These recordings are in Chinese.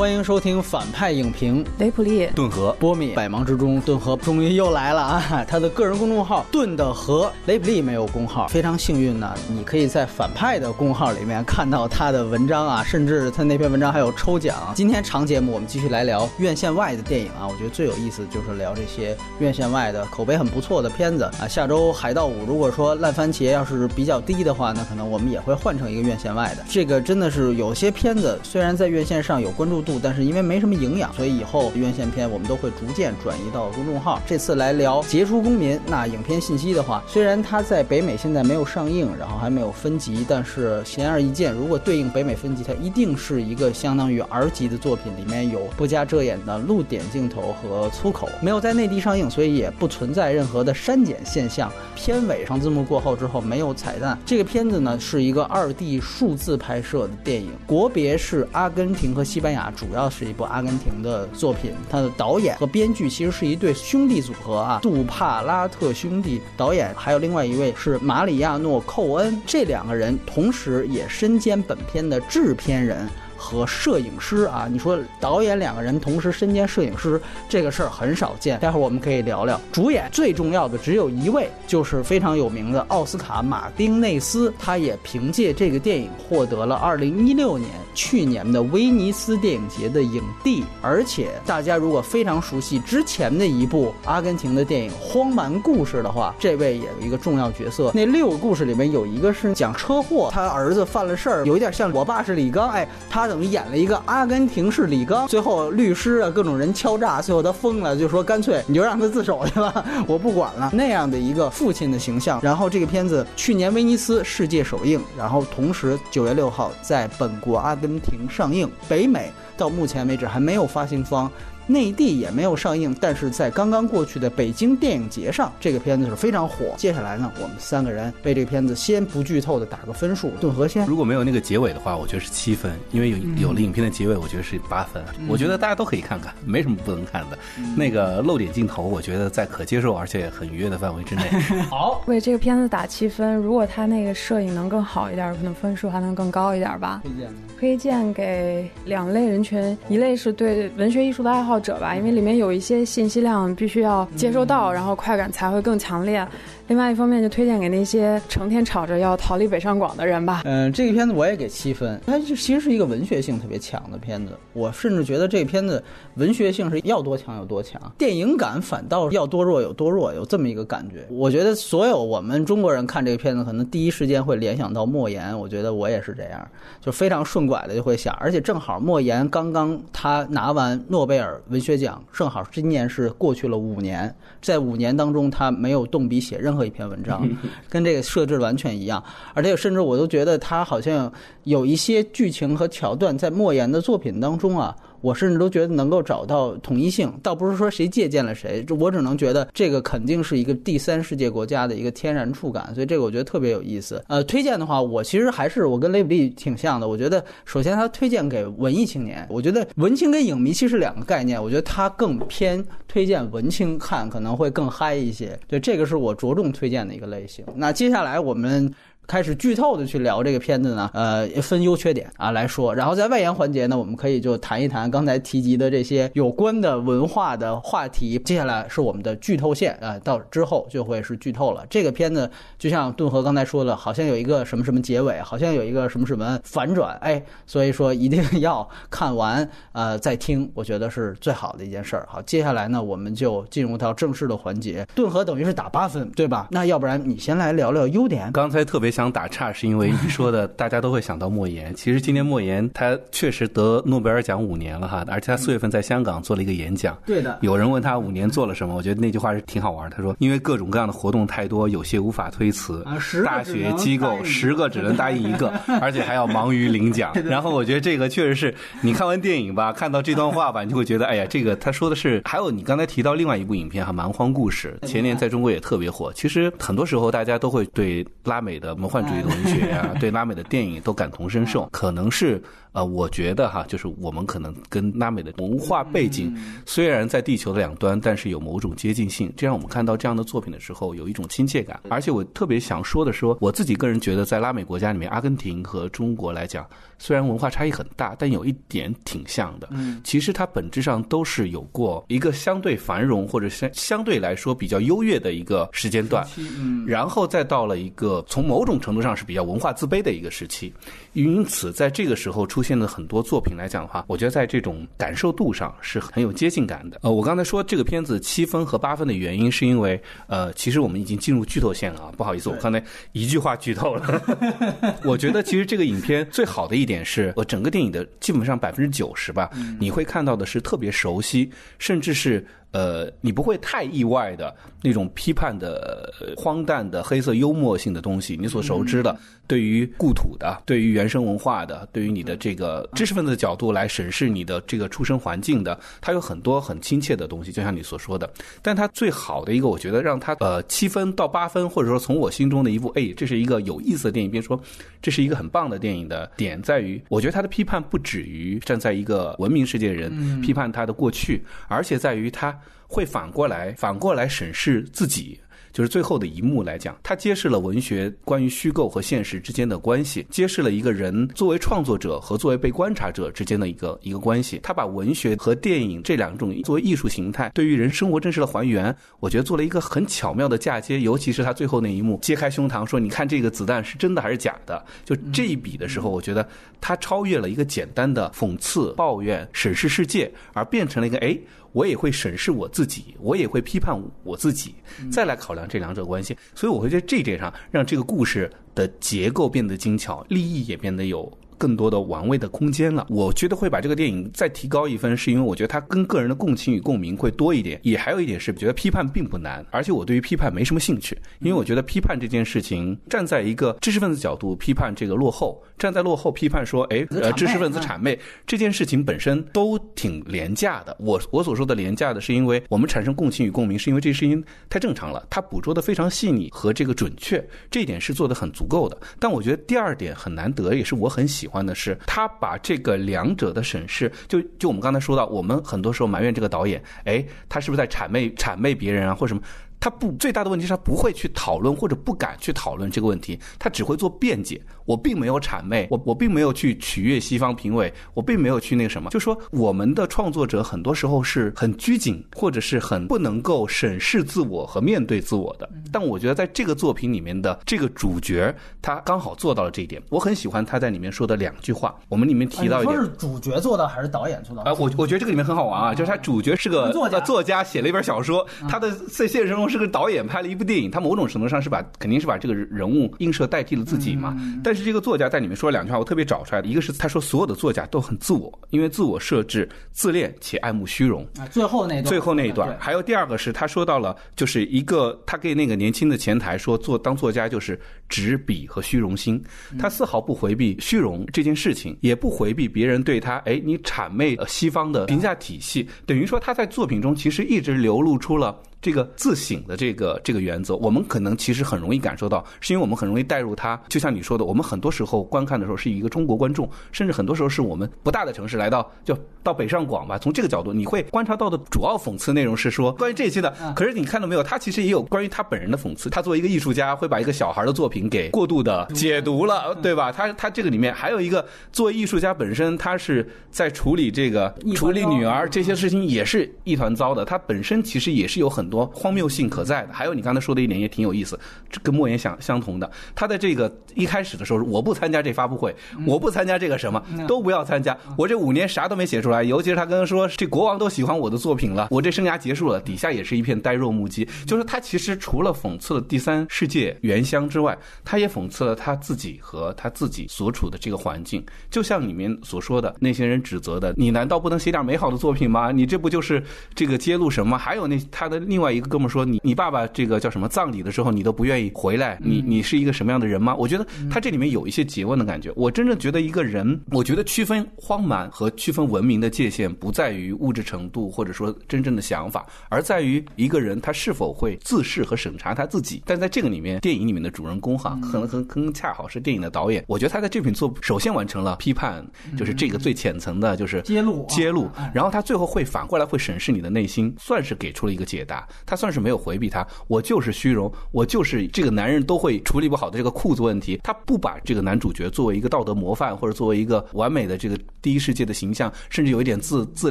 欢迎收听反派影评。雷普利，顿河，波米，百忙之中，顿河终于又来了啊！他的个人公众号“顿的河”，雷普利没有公号，非常幸运呢，你可以在反派的公号里面看到他的文章啊，甚至他那篇文章还有抽奖。今天长节目我们继续来聊院线外的电影啊，我觉得最有意思就是聊这些院线外的口碑很不错的片子啊。下周《海盗五》如果说烂番茄要是比较低的话，那可能我们也会换成一个院线外的。这个真的是有些片子虽然在院线上有关注度。但是因为没什么营养，所以以后院线片我们都会逐渐转移到公众号。这次来聊《杰出公民》，那影片信息的话，虽然它在北美现在没有上映，然后还没有分级，但是显而易见，如果对应北美分级，它一定是一个相当于 R 级的作品，里面有不加遮掩的露点镜头和粗口。没有在内地上映，所以也不存在任何的删减现象。片尾上字幕过后之后没有彩蛋。这个片子呢是一个二 D 数字拍摄的电影，国别是阿根廷和西班牙。主要是一部阿根廷的作品，它的导演和编剧其实是一对兄弟组合啊，杜帕拉特兄弟。导演还有另外一位是马里亚诺·寇恩，这两个人同时也身兼本片的制片人。和摄影师啊，你说导演两个人同时身兼摄影师这个事儿很少见。待会儿我们可以聊聊主演，最重要的只有一位，就是非常有名的奥斯卡·马丁内斯。他也凭借这个电影获得了2016年去年的威尼斯电影节的影帝。而且大家如果非常熟悉之前的一部阿根廷的电影《荒蛮故事》的话，这位也有一个重要角色。那六个故事里面有一个是讲车祸，他儿子犯了事儿，有一点像我爸是李刚，哎，他。等于演了一个阿根廷式李刚，最后律师啊各种人敲诈，最后他疯了，就说干脆你就让他自首去吧，我不管了那样的一个父亲的形象。然后这个片子去年威尼斯世界首映，然后同时九月六号在本国阿根廷上映，北美到目前为止还没有发行方。内地也没有上映，但是在刚刚过去的北京电影节上，这个片子是非常火。接下来呢，我们三个人为这个片子先不剧透的打个分数。顿河先，如果没有那个结尾的话，我觉得是七分，因为有有了影片的结尾，我觉得是八分。我觉得大家都可以看看，没什么不能看的。那个露点镜头，我觉得在可接受而且很愉悦的范围之内。好，为这个片子打七分。如果他那个摄影能更好一点，可能分数还能更高一点吧。推荐推荐给两类人群，一类是对文学艺术的爱好。者吧，因为里面有一些信息量必须要接收到，然后快感才会更强烈。另外一方面，就推荐给那些成天吵着要逃离北上广的人吧。嗯，这个片子我也给七分，它就其实是一个文学性特别强的片子。我甚至觉得这个片子文学性是要多强有多强，电影感反倒要多弱有多弱，有这么一个感觉。我觉得所有我们中国人看这个片子，可能第一时间会联想到莫言。我觉得我也是这样，就非常顺拐的就会想，而且正好莫言刚刚他拿完诺贝尔文学奖，正好今年是过去了五年，在五年当中他没有动笔写任何。一篇文章，跟这个设置完全一样，而且甚至我都觉得他好像有一些剧情和桥段在莫言的作品当中啊。我甚至都觉得能够找到统一性，倒不是说谁借鉴了谁，这我只能觉得这个肯定是一个第三世界国家的一个天然触感，所以这个我觉得特别有意思。呃，推荐的话，我其实还是我跟雷普利挺像的，我觉得首先他推荐给文艺青年，我觉得文青跟影迷其实两个概念，我觉得他更偏推荐文青看可能会更嗨一些，对，这个是我着重推荐的一个类型。那接下来我们。开始剧透的去聊这个片子呢，呃，分优缺点啊来说，然后在外延环节呢，我们可以就谈一谈刚才提及的这些有关的文化的话题。接下来是我们的剧透线啊，到之后就会是剧透了。这个片子就像顿河刚才说的，好像有一个什么什么结尾，好像有一个什么什么反转，哎，所以说一定 要看完呃再听，我觉得是最好的一件事儿。好，接下来呢，我们就进入到正式的环节。顿河等于是打八分，对吧？那要不然你先来聊聊优点。刚才特别想。想打岔是因为你说的，大家都会想到莫言。其实今年莫言他确实得诺贝尔奖五年了哈，而且他四月份在香港做了一个演讲。对的，有人问他五年做了什么，我觉得那句话是挺好玩。他说：“因为各种各样的活动太多，有些无法推辞。大学机构十个只能答应一个，而且还要忙于领奖。然后我觉得这个确实是你看完电影吧，看到这段话吧，你就会觉得，哎呀，这个他说的是。还有你刚才提到另外一部影片哈，《蛮荒故事》，前年在中国也特别火。其实很多时候大家都会对拉美的。魔幻主义的文学啊，对拉美的电影都感同身受，可能是。呃，我觉得哈，就是我们可能跟拉美的文化背景虽然在地球的两端，但是有某种接近性。这样我们看到这样的作品的时候，有一种亲切感。而且我特别想说的说，我自己个人觉得，在拉美国家里面，阿根廷和中国来讲，虽然文化差异很大，但有一点挺像的。嗯，其实它本质上都是有过一个相对繁荣或者相相对来说比较优越的一个时间段，嗯，然后再到了一个从某种程度上是比较文化自卑的一个时期。因此，在这个时候出现的很多作品来讲的话，我觉得在这种感受度上是很有接近感的。呃，我刚才说这个片子七分和八分的原因，是因为呃，其实我们已经进入剧透线了啊，不好意思，我刚才一句话剧透了。我觉得其实这个影片最好的一点是，我整个电影的基本上百分之九十吧，你会看到的是特别熟悉，甚至是。呃，你不会太意外的那种批判的、荒诞的、黑色幽默性的东西，你所熟知的，对于故土的、对于原生文化的、对于你的这个知识分子的角度来审视你的这个出生环境的，它有很多很亲切的东西，就像你所说的。但它最好的一个，我觉得让它呃七分到八分，或者说从我心中的一部，哎，这是一个有意思的电影，别说这是一个很棒的电影的点在于，我觉得它的批判不止于站在一个文明世界人批判他的过去，而且在于他。会反过来，反过来审视自己。就是最后的一幕来讲，它揭示了文学关于虚构和现实之间的关系，揭示了一个人作为创作者和作为被观察者之间的一个一个关系。他把文学和电影这两种作为艺术形态，对于人生活真实的还原，我觉得做了一个很巧妙的嫁接。尤其是他最后那一幕，揭开胸膛说：“你看这个子弹是真的还是假的？”就这一笔的时候，我觉得他超越了一个简单的讽刺、抱怨、审视世界，而变成了一个哎。我也会审视我自己，我也会批判我自己，再来考量这两者关系。所以我会在这一点上让这个故事的结构变得精巧，立意也变得有。更多的玩味的空间了，我觉得会把这个电影再提高一分，是因为我觉得它跟个人的共情与共鸣会多一点。也还有一点是，觉得批判并不难，而且我对于批判没什么兴趣，因为我觉得批判这件事情，站在一个知识分子角度批判这个落后，站在落后批判说，哎，呃，知识分子谄媚这件事情本身都挺廉价的。我我所说的廉价的，是因为我们产生共情与共鸣，是因为这事情太正常了，它捕捉的非常细腻和这个准确，这一点是做的很足够的。但我觉得第二点很难得，也是我很喜。欢的是，他把这个两者的审视，就就我们刚才说到，我们很多时候埋怨这个导演，哎，他是不是在谄媚谄媚别人啊，或什么？他不最大的问题是他不会去讨论或者不敢去讨论这个问题，他只会做辩解。我并没有谄媚，我我并没有去取悦西方评委，我并没有去那个什么。就说我们的创作者很多时候是很拘谨，或者是很不能够审视自我和面对自我的。但我觉得在这个作品里面的这个主角，他刚好做到了这一点。我很喜欢他在里面说的两句话。我们里面提到一点，说是主角做到还是导演做到？啊，我我觉得这个里面很好玩啊，就是他主角是个作家，作家写了一本小说，他的在现实中。是个导演拍了一部电影，他某种程度上是把肯定是把这个人物映射代替了自己嘛。但是这个作家在里面说了两句话，我特别找出来的，一个是他说所有的作家都很自我，因为自我设置、自恋且爱慕虚荣。啊，最后那段，最后那一段，还有第二个是他说到了，就是一个他给那个年轻的前台说做当作家就是执笔和虚荣心，他丝毫不回避虚荣这件事情，也不回避别人对他哎你谄媚西方的评价体系，等于说他在作品中其实一直流露出了。这个自省的这个这个原则，我们可能其实很容易感受到，是因为我们很容易带入他。就像你说的，我们很多时候观看的时候是一个中国观众，甚至很多时候是我们不大的城市来到，就到北上广吧。从这个角度，你会观察到的主要讽刺内容是说 关于这些的。可是你看到没有？他其实也有关于他本人的讽刺。他作为一个艺术家，会把一个小孩的作品给过度的解读了，对吧？他他这个里面还有一个作为艺术家本身，他是在处理这个处理女儿这些事情也是一团糟的。他本身其实也是有很多荒谬性可在的，还有你刚才说的一点也挺有意思，跟莫言相相同的。他在这个一开始的时候，我不参加这发布会，我不参加这个什么，都不要参加。我这五年啥都没写出来，尤其是他刚刚说这国王都喜欢我的作品了，我这生涯结束了，底下也是一片呆若木鸡。就是他其实除了讽刺了第三世界原乡之外，他也讽刺了他自己和他自己所处的这个环境。就像里面所说的那些人指责的，你难道不能写点美好的作品吗？你这不就是这个揭露什么？还有那他的另另外一个哥们说：“你你爸爸这个叫什么葬礼的时候，你都不愿意回来，你你是一个什么样的人吗？”我觉得他这里面有一些诘问的感觉。我真正觉得一个人，我觉得区分荒蛮和区分文明的界限，不在于物质程度或者说真正的想法，而在于一个人他是否会自视和审查他自己。但在这个里面，电影里面的主人公哈，可能很更恰好是电影的导演。我觉得他在这品作首先完成了批判，就是这个最浅层的，就是揭露揭露，然后他最后会反过来会审视你的内心，算是给出了一个解答。他算是没有回避他，我就是虚荣，我就是这个男人都会处理不好的这个裤子问题。他不把这个男主角作为一个道德模范，或者作为一个完美的这个第一世界的形象，甚至有一点自自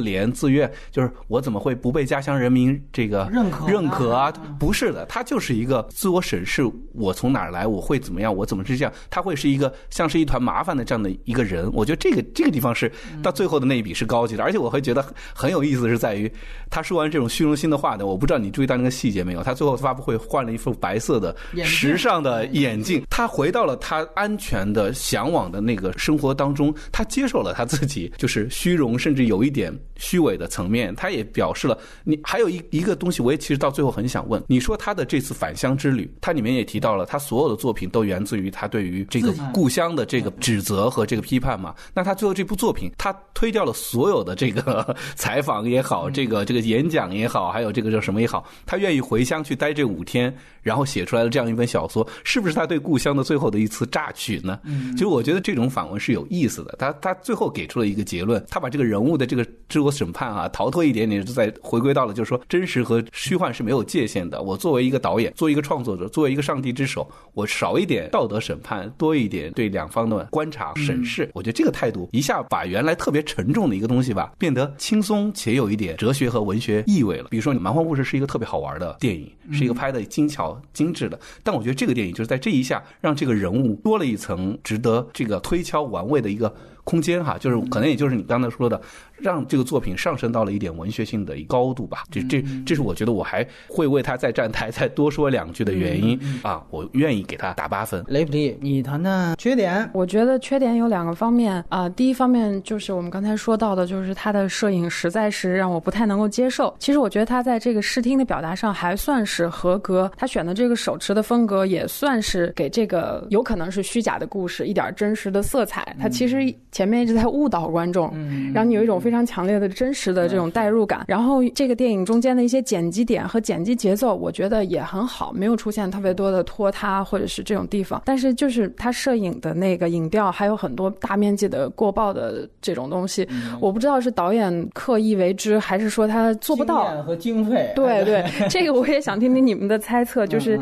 怜自怨，就是我怎么会不被家乡人民这个认可认可啊？不是的，他就是一个自我审视，我从哪儿来，我会怎么样，我怎么是这样？他会是一个像是一团麻烦的这样的一个人。我觉得这个这个地方是到最后的那一笔是高级的，而且我会觉得很有意思，是在于他说完这种虚荣心的话呢，我不知道你注意到那个细节没有？他最后发布会换了一副白色的时尚的眼镜，他回到了他安全的向往的那个生活当中，他接受了他自己就是虚荣，甚至有一点虚伪的层面。他也表示了，你还有一一个东西，我也其实到最后很想问，你说他的这次返乡之旅，他里面也提到了，他所有的作品都源自于他对于这个故乡的这个指责和这个批判嘛？那他最后这部作品，他推掉了所有的这个 采访也好，这个这个演讲也好，还有这个叫什么也好，他愿意回乡去待这五天，然后写出来的这样一本小说，是不是他对故乡的最后的一次榨取呢？其实我觉得这种访问是有意思的。他他最后给出了一个结论，他把这个人物的这个自我审判啊，逃脱一点点，就在回归到了就是说真实和虚幻是没有界限的。我作为一个导演，作为一个创作者，作为一个上帝之手，我少一点道德审判，多一点对两方的观察审视。我觉得这个态度一下把原来特别沉重的一个东西吧，变得轻松且有一点哲学和文学意味了。比如说，《蛮荒故事》是一个特别好玩的电影，是一个拍的精巧精致的。但我觉得这个电影就是在这一下让这个人物多了一层值得这个推敲玩味的一个空间哈，就是可能也就是你刚才说的。让这个作品上升到了一点文学性的高度吧，这这这是我觉得我还会为他在站台再多说两句的原因啊，我愿意给他打八分。雷普利，你谈谈缺点？我觉得缺点有两个方面啊，第一方面就是我们刚才说到的，就是他的摄影实在是让我不太能够接受。其实我觉得他在这个视听的表达上还算是合格，他选的这个手持的风格也算是给这个有可能是虚假的故事一点真实的色彩。他其实前面一直在误导观众，让你有一种非。常强烈的真实的这种代入感，然后这个电影中间的一些剪辑点和剪辑节奏，我觉得也很好，没有出现特别多的拖沓或者是这种地方。但是就是他摄影的那个影调还有很多大面积的过曝的这种东西，我不知道是导演刻意为之，还是说他做不到和经费。对对，这个我也想听听你们的猜测，就是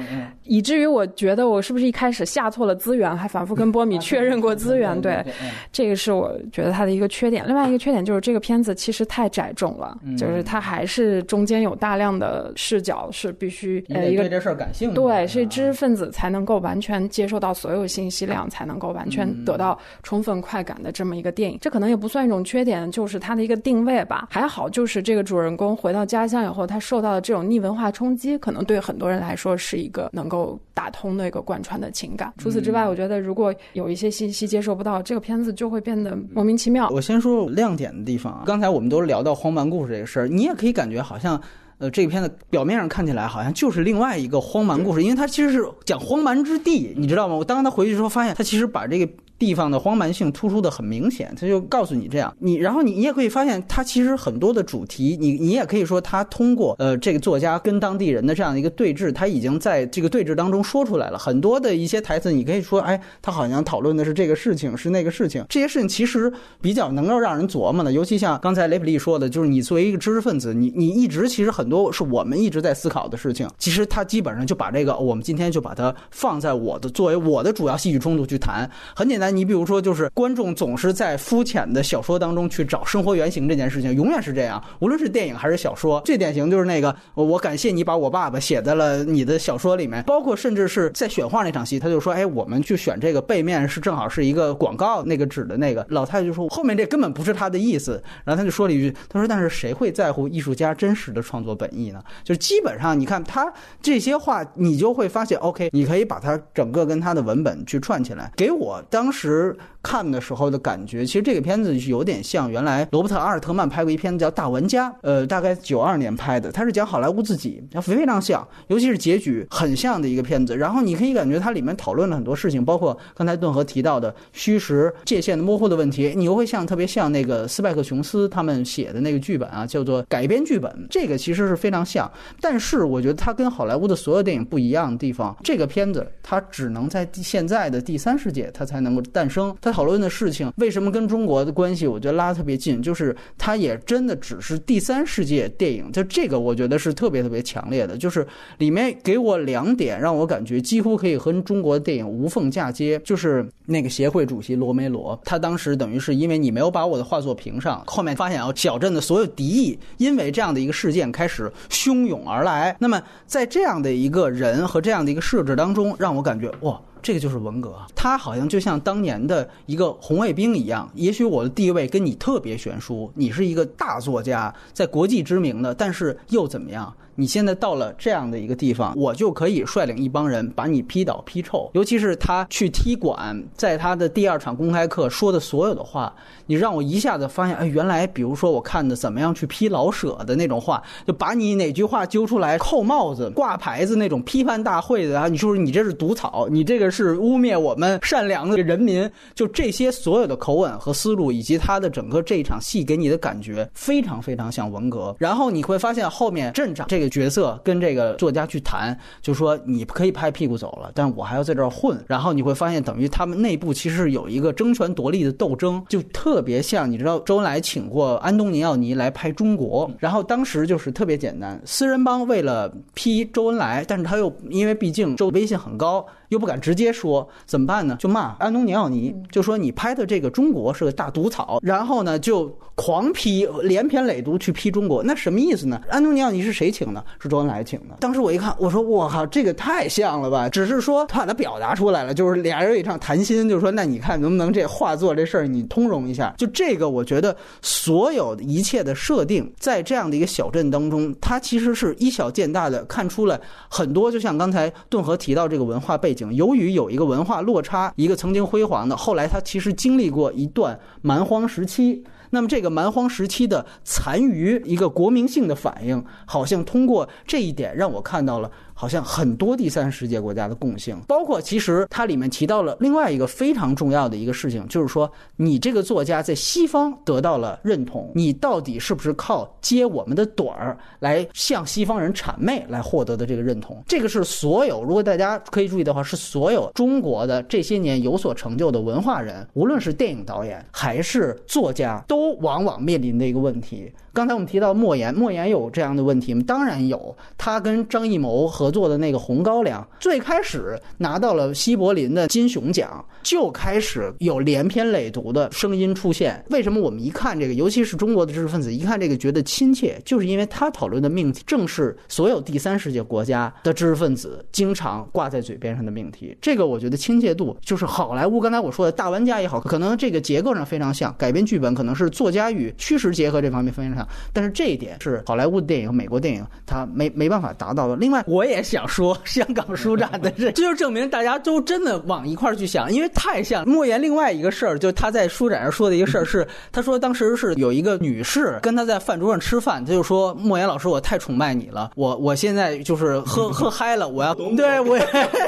以至于我觉得我是不是一开始下错了资源，还反复跟波米确认过资源。对，这个是我觉得它的一个缺点。另外一个缺点就是这个。片子其实太窄重了，就是它还是中间有大量的视角是必须呃一个对这事儿感兴趣，对，是知识分子才能够完全接受到所有信息量，才能够完全得到充分快感的这么一个电影。这可能也不算一种缺点，就是它的一个定位吧。还好，就是这个主人公回到家乡以后，他受到的这种逆文化冲击，可能对很多人来说是一个能够打通的一个贯穿的情感。除此之外，我觉得如果有一些信息接受不到，这个片子就会变得莫名其妙。我先说亮点的地方啊。刚才我们都聊到荒蛮故事这个事儿，你也可以感觉好像，呃，这个片子表面上看起来好像就是另外一个荒蛮故事，因为它其实是讲荒蛮之地，你知道吗？我当他回去之后，发现他其实把这个。地方的荒蛮性突出的很明显，他就告诉你这样，你然后你你也可以发现，他其实很多的主题，你你也可以说他通过呃这个作家跟当地人的这样一个对峙，他已经在这个对峙当中说出来了很多的一些台词，你可以说，哎，他好像讨论的是这个事情，是那个事情，这些事情其实比较能够让人琢磨的，尤其像刚才雷普利说的，就是你作为一个知识分子，你你一直其实很多是我们一直在思考的事情，其实他基本上就把这个，我们今天就把它放在我的作为我的主要戏剧冲突去谈，很简单，你比如说就是。观众总是在肤浅的小说当中去找生活原型，这件事情永远是这样。无论是电影还是小说，最典型就是那个我感谢你把我爸爸写在了你的小说里面。包括甚至是在选画那场戏，他就说：“哎，我们去选这个背面是正好是一个广告那个纸的那个。”老太太就说：“后面这根本不是他的意思。”然后他就说了一句：“他说，但是谁会在乎艺术家真实的创作本意呢？就是基本上你看他这些话，你就会发现，OK，你可以把它整个跟他的文本去串起来。给我当时时。看的时候的感觉，其实这个片子有点像原来罗伯特阿尔特曼拍过一片子叫《大玩家》，呃，大概九二年拍的，他是讲好莱坞自己，非常像，尤其是结局很像的一个片子。然后你可以感觉它里面讨论了很多事情，包括刚才顿河提到的虚实界限的模糊的问题，你又会像特别像那个斯派克琼斯他们写的那个剧本啊，叫做改编剧本，这个其实是非常像。但是我觉得它跟好莱坞的所有电影不一样的地方，这个片子它只能在现在的第三世界它才能够诞生。它讨论的事情为什么跟中国的关系，我觉得拉特别近，就是它也真的只是第三世界电影，就这个我觉得是特别特别强烈的，就是里面给我两点让我感觉几乎可以和中国的电影无缝嫁接，就是那个协会主席罗梅罗，他当时等于是因为你没有把我的画作评上，后面发现啊小镇的所有敌意因为这样的一个事件开始汹涌而来，那么在这样的一个人和这样的一个设置当中，让我感觉哇。这个就是文革，他好像就像当年的一个红卫兵一样。也许我的地位跟你特别悬殊，你是一个大作家，在国际知名的，但是又怎么样？你现在到了这样的一个地方，我就可以率领一帮人把你批倒批臭。尤其是他去踢馆，在他的第二场公开课说的所有的话，你让我一下子发现，哎，原来比如说我看的怎么样去批老舍的那种话，就把你哪句话揪出来扣帽子、挂牌子那种批判大会的啊，你说你这是毒草，你这个是污蔑我们善良的人民，就这些所有的口吻和思路，以及他的整个这一场戏给你的感觉，非常非常像文革。然后你会发现后面镇长这个。角色跟这个作家去谈，就说你可以拍屁股走了，但我还要在这儿混。然后你会发现，等于他们内部其实有一个争权夺利的斗争，就特别像你知道，周恩来请过安东尼奥尼来拍中国，然后当时就是特别简单，四人帮为了批周恩来，但是他又因为毕竟周威信很高。又不敢直接说怎么办呢？就骂安东尼奥尼，就说你拍的这个中国是个大毒草，然后呢就狂批，连篇累牍去批中国，那什么意思呢？安东尼奥尼是谁请的？是周恩来请的。当时我一看，我说我靠，这个太像了吧！只是说他把它表达出来了，就是俩人一场谈心，就是说那你看能不能这画作这事儿你通融一下？就这个，我觉得所有一切的设定，在这样的一个小镇当中，它其实是以小见大的，看出了很多，就像刚才顿河提到这个文化背景。由于有一个文化落差，一个曾经辉煌的，后来他其实经历过一段蛮荒时期。那么这个蛮荒时期的残余，一个国民性的反应，好像通过这一点让我看到了。好像很多第三世界国家的共性，包括其实它里面提到了另外一个非常重要的一个事情，就是说你这个作家在西方得到了认同，你到底是不是靠接我们的短儿来向西方人谄媚来获得的这个认同？这个是所有如果大家可以注意的话，是所有中国的这些年有所成就的文化人，无论是电影导演还是作家，都往往面临的一个问题。刚才我们提到莫言，莫言有这样的问题吗？当然有。他跟张艺谋合作的那个《红高粱》，最开始拿到了西柏林的金熊奖，就开始有连篇累牍的声音出现。为什么我们一看这个，尤其是中国的知识分子一看这个觉得亲切，就是因为他讨论的命题正是所有第三世界国家的知识分子经常挂在嘴边上的命题。这个我觉得亲切度就是好莱坞。刚才我说的大玩家也好，可能这个结构上非常像，改编剧本可能是作家与虚实结合这方面非常像。但是这一点是好莱坞的电影、美国电影，它没没办法达到的。另外，我也想说，香港书展的这，这就证明大家都真的往一块儿去想，因为太像莫言。另外一个事儿，就他在书展上说的一个事儿是，他说当时是有一个女士跟他在饭桌上吃饭，他就说莫言老师，我太崇拜你了，我我现在就是喝 喝嗨了，我要对我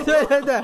对对对，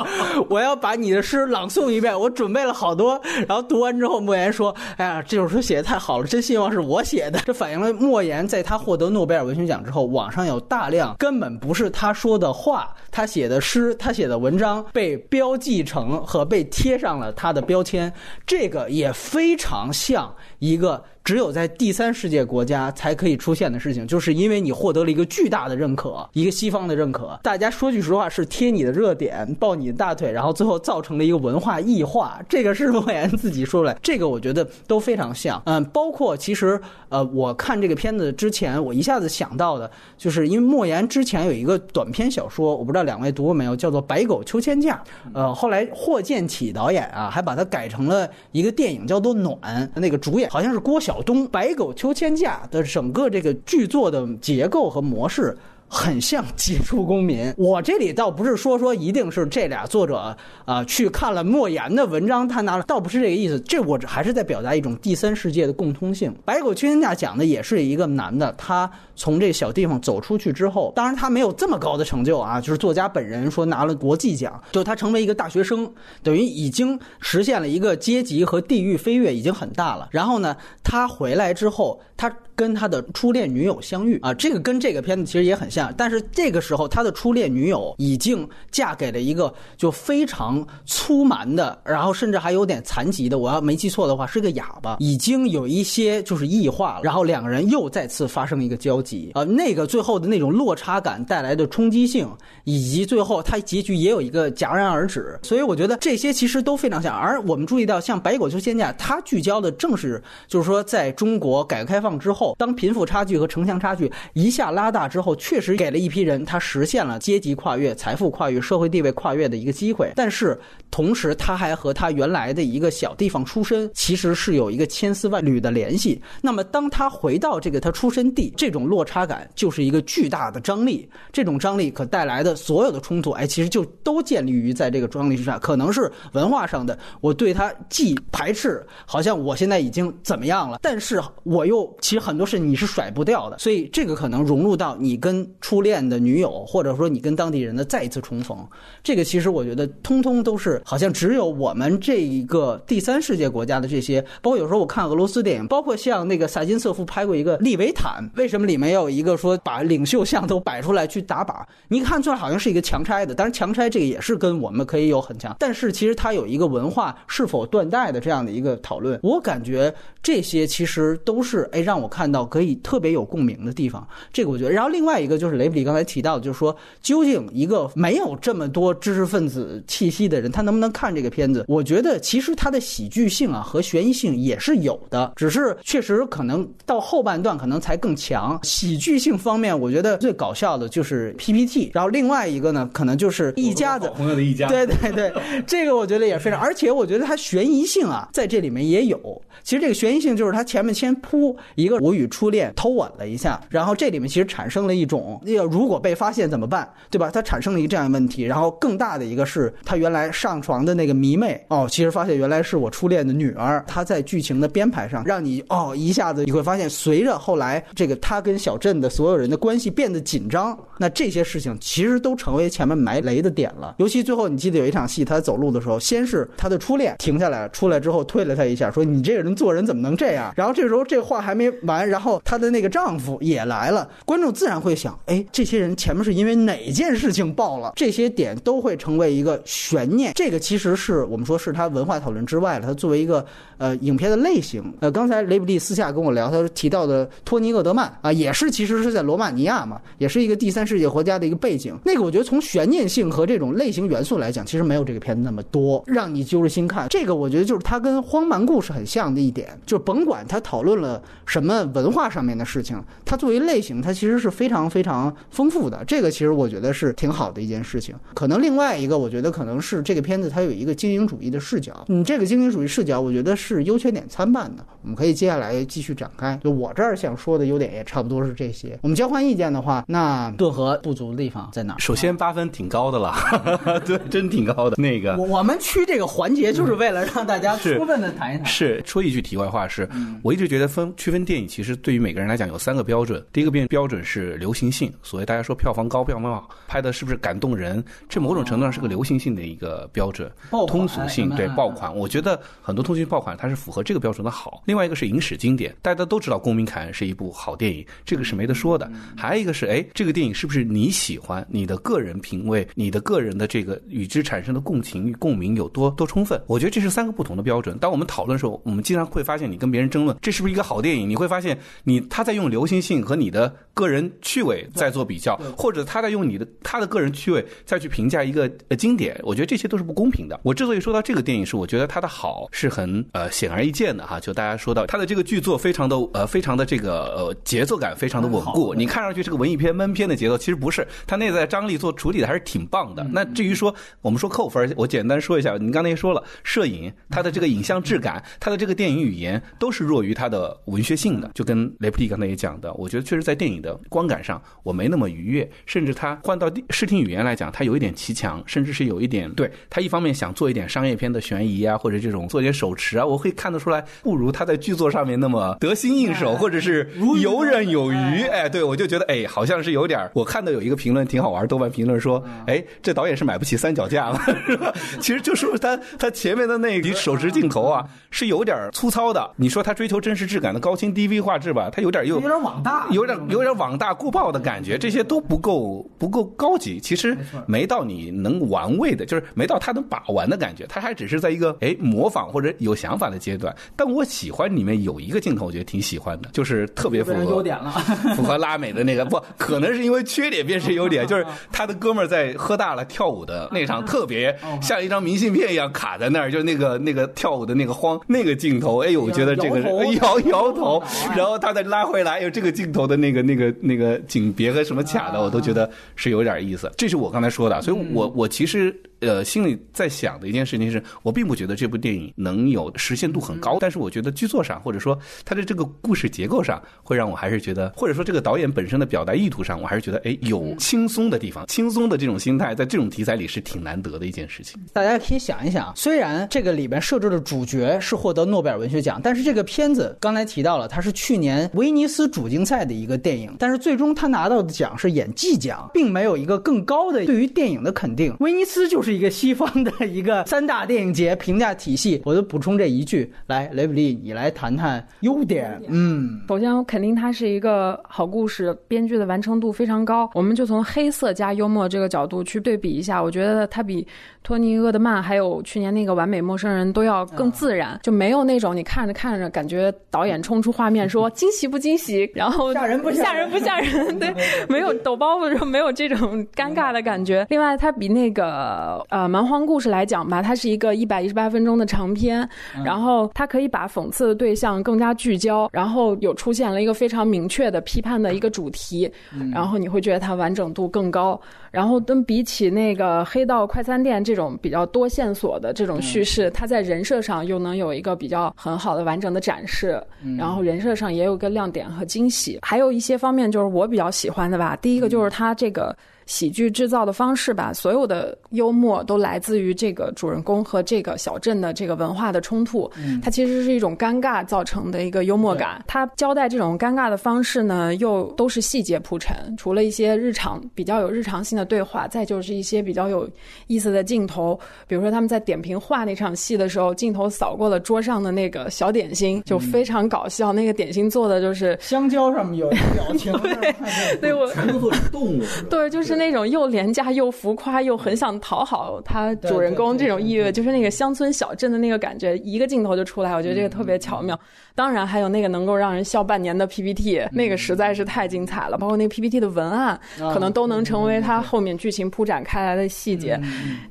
我要把你的诗朗诵一遍，我准备了好多。然后读完之后，莫言说：“哎呀，这首诗写的太好了，真希望是我写的。”这反映了。莫言在他获得诺贝尔文学奖之后，网上有大量根本不是他说的话，他写的诗，他写的文章被标记成和被贴上了他的标签，这个也非常像一个。只有在第三世界国家才可以出现的事情，就是因为你获得了一个巨大的认可，一个西方的认可。大家说句实话，是贴你的热点，抱你的大腿，然后最后造成了一个文化异化。这个是莫言自己说出来，这个我觉得都非常像。嗯，包括其实呃，我看这个片子之前，我一下子想到的，就是因为莫言之前有一个短篇小说，我不知道两位读过没有，叫做《白狗秋千架》。呃，后来霍建起导演啊，还把它改成了一个电影，叫做《暖》，那个主演好像是郭晓。东《白狗秋千架》的整个这个剧作的结构和模式。很像《杰出公民》。我这里倒不是说说一定是这俩作者啊去看了莫言的文章，他拿了，倒不是这个意思。这我还是在表达一种第三世界的共通性。白狗秋天价讲的也是一个男的，他从这小地方走出去之后，当然他没有这么高的成就啊，就是作家本人说拿了国际奖，就他成为一个大学生，等于已经实现了一个阶级和地域飞跃，已经很大了。然后呢，他回来之后，他。跟他的初恋女友相遇啊，这个跟这个片子其实也很像，但是这个时候他的初恋女友已经嫁给了一个就非常粗蛮的，然后甚至还有点残疾的，我要没记错的话是个哑巴，已经有一些就是异化了。然后两个人又再次发生一个交集啊，那个最后的那种落差感带来的冲击性，以及最后他结局也有一个戛然而止。所以我觉得这些其实都非常像。而我们注意到，像《白狗求仙家》，它聚焦的正是就是说在中国改革开放之后。当贫富差距和城乡差距一下拉大之后，确实给了一批人他实现了阶级跨越、财富跨越、社会地位跨越的一个机会。但是同时，他还和他原来的一个小地方出身其实是有一个千丝万缕的联系。那么，当他回到这个他出生地，这种落差感就是一个巨大的张力。这种张力可带来的所有的冲突，哎，其实就都建立于在这个张力之上。可能是文化上的，我对他既排斥，好像我现在已经怎么样了，但是我又其实很。很多事你是甩不掉的，所以这个可能融入到你跟初恋的女友，或者说你跟当地人的再一次重逢，这个其实我觉得通通都是好像只有我们这一个第三世界国家的这些，包括有时候我看俄罗斯电影，包括像那个萨金瑟夫拍过一个利维坦，为什么里面要有一个说把领袖像都摆出来去打靶？你看出来好像是一个强拆的，当然强拆这个也是跟我们可以有很强，但是其实它有一个文化是否断代的这样的一个讨论，我感觉这些其实都是哎让我看。看到可以特别有共鸣的地方，这个我觉得。然后另外一个就是雷布里刚才提到的，就是说，究竟一个没有这么多知识分子气息的人，他能不能看这个片子？我觉得其实它的喜剧性啊和悬疑性也是有的，只是确实可能到后半段可能才更强。喜剧性方面，我觉得最搞笑的就是 PPT。然后另外一个呢，可能就是一家子朋友的一家。对对对，这个我觉得也非常。而且我觉得它悬疑性啊，在这里面也有。其实这个悬疑性就是它前面先铺一个我。与初恋偷吻了一下，然后这里面其实产生了一种，那个如果被发现怎么办，对吧？他产生了一个这样的问题。然后更大的一个是他原来上床的那个迷妹，哦，其实发现原来是我初恋的女儿。他在剧情的编排上，让你哦一下子你会发现，随着后来这个他跟小镇的所有人的关系变得紧张，那这些事情其实都成为前面埋雷的点了。尤其最后你记得有一场戏，他走路的时候，先是他的初恋停下来，出来之后推了他一下，说你这个人做人怎么能这样？然后这时候这话还没完。然后她的那个丈夫也来了，观众自然会想：哎，这些人前面是因为哪件事情爆了？这些点都会成为一个悬念。这个其实是我们说是他文化讨论之外了。他作为一个呃影片的类型，呃，刚才雷布利私下跟我聊，他提到的托尼厄德曼啊，也是其实是在罗马尼亚嘛，也是一个第三世界国家的一个背景。那个我觉得从悬念性和这种类型元素来讲，其实没有这个片子那么多，让你揪着心看。这个我觉得就是它跟荒蛮故事很像的一点，就甭管他讨论了什么。文化上面的事情，它作为类型，它其实是非常非常丰富的。这个其实我觉得是挺好的一件事情。可能另外一个，我觉得可能是这个片子它有一个精英主义的视角。你这个精英主义视角，我觉得是优缺点参半的。我们可以接下来继续展开。就我这儿想说的优点也差不多是这些。我们交换意见的话，那顿河不足的地方在哪？首先八分挺高的了，对，真挺高的。那个，我们区这个环节就是为了让大家充分的谈一谈。是说一句题外话，是我一直觉得分区分电影。其实对于每个人来讲，有三个标准。第一个标标准是流行性，所谓大家说票房高、票房好，拍的是不是感动人？这某种程度上是个流行性的一个标准。通俗性对爆款，我觉得很多通俗性爆款它是符合这个标准的好。另外一个是影史经典，大家都知道《公民凯恩》是一部好电影，这个是没得说的。还有一个是，哎，这个电影是不是你喜欢？你的个人品味，你的个人的这个与之产生的共情与共鸣有多多充分？我觉得这是三个不同的标准。当我们讨论的时候，我们经常会发现，你跟别人争论这是不是一个好电影，你会发现。你他在用流行性和你的个人趣味在做比较，或者他在用你的他的个人趣味再去评价一个呃经典，我觉得这些都是不公平的。我之所以说到这个电影，是我觉得它的好是很呃显而易见的哈。就大家说到它的这个剧作非常的呃非常的这个呃节奏感非常的稳固，你看上去是个文艺片闷片的节奏，其实不是，它内在张力做处理的还是挺棒的。那至于说我们说扣分，我简单说一下，你刚才也说了，摄影它的这个影像质感，它的这个电影语言都是弱于它的文学性的。就跟雷普利刚才也讲的，我觉得确实在电影的观感上我没那么愉悦，甚至他换到视听语言来讲，他有一点奇强，甚至是有一点对他一方面想做一点商业片的悬疑啊，或者这种做点手持啊，我会看得出来不如他在剧作上面那么得心应手，或者是游刃有余。哎，对我就觉得哎，好像是有点。我看到有一个评论挺好玩，豆瓣评论说，哎，这导演是买不起三脚架了，是吧？其实就说他他前面的那手持镜头啊，是有点粗糙的。你说他追求真实质感的高清 DV 画质吧，它有点又有点网大，有点有点网大过曝的感觉，这些都不够不够高级。其实没到你能玩味的，就是没到他能把玩的感觉。他还只是在一个哎模仿或者有想法的阶段。但我喜欢里面有一个镜头，我觉得挺喜欢的，就是特别符合优点了，符合拉美的那个。不可能是因为缺点变成优点，就是他的哥们儿在喝大了跳舞的那场，特别像一张明信片一样卡在那儿，就那个那个跳舞的那个慌那个镜头。哎呦，我觉得这个摇摇头，然后他再拉回来，有这个镜头的那个那个那个景别和什么卡的，我都觉得是有点意思。这是我刚才说的，所以我我其实。呃，心里在想的一件事情是，我并不觉得这部电影能有实现度很高，但是我觉得剧作上，或者说它的这个故事结构上，会让我还是觉得，或者说这个导演本身的表达意图上，我还是觉得，哎，有轻松的地方，轻松的这种心态，在这种题材里是挺难得的一件事情。大家可以想一想，虽然这个里边设置的主角是获得诺贝尔文学奖，但是这个片子刚才提到了，它是去年威尼斯主竞赛的一个电影，但是最终他拿到的奖是演技奖，并没有一个更高的对于电影的肯定。威尼斯就是一个西方。的一个三大电影节评价体系，我就补充这一句，来，雷普利，你来谈谈优点。嗯，首先我肯定它是一个好故事，编剧的完成度非常高。我们就从黑色加幽默这个角度去对比一下，我觉得它比托尼·厄德曼还有去年那个《完美陌生人》都要更自然，就没有那种你看着看着感觉导演冲出画面说 惊喜不惊喜，然后吓人不吓人不吓人，对，没有抖包袱的时候没有这种尴尬的感觉。另外，它比那个呃蛮荒。故事来讲吧，它是一个一百一十八分钟的长篇，然后它可以把讽刺的对象更加聚焦，然后有出现了一个非常明确的批判的一个主题，然后你会觉得它完整度更高。然后跟比起那个《黑道快餐店》这种比较多线索的这种叙事，它在人设上又能有一个比较很好的完整的展示，然后人设上也有个亮点和惊喜。还有一些方面就是我比较喜欢的吧，第一个就是它这个。喜剧制造的方式吧，所有的幽默都来自于这个主人公和这个小镇的这个文化的冲突。嗯，它其实是一种尴尬造成的一个幽默感。它交代这种尴尬的方式呢，又都是细节铺陈。除了一些日常比较有日常性的对话，再就是一些比较有意思的镜头。比如说他们在点评画那场戏的时候，镜头扫过了桌上的那个小点心，就非常搞笑。那个点心做的就是香蕉上面有表情，对，对我全都做成动物。对，就是。那种又廉价又浮夸又很想讨好他主人公这种意味，就是那个乡村小镇的那个感觉，一个镜头就出来，我觉得这个特别巧妙。当然还有那个能够让人笑半年的 PPT，那个实在是太精彩了。包括那个 PPT 的文案，可能都能成为他后面剧情铺展开来的细节。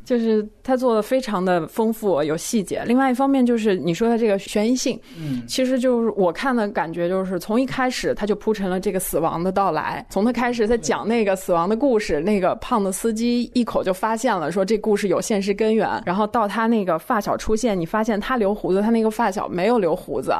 就是他做的非常的丰富有细节。另外一方面就是你说的这个悬疑性，嗯，其实就是我看的感觉就是从一开始他就铺陈了这个死亡的到来，从他开始他讲那个死亡的故事。那个胖的司机一口就发现了，说这故事有现实根源。然后到他那个发小出现，你发现他留胡子，他那个发小没有留胡子。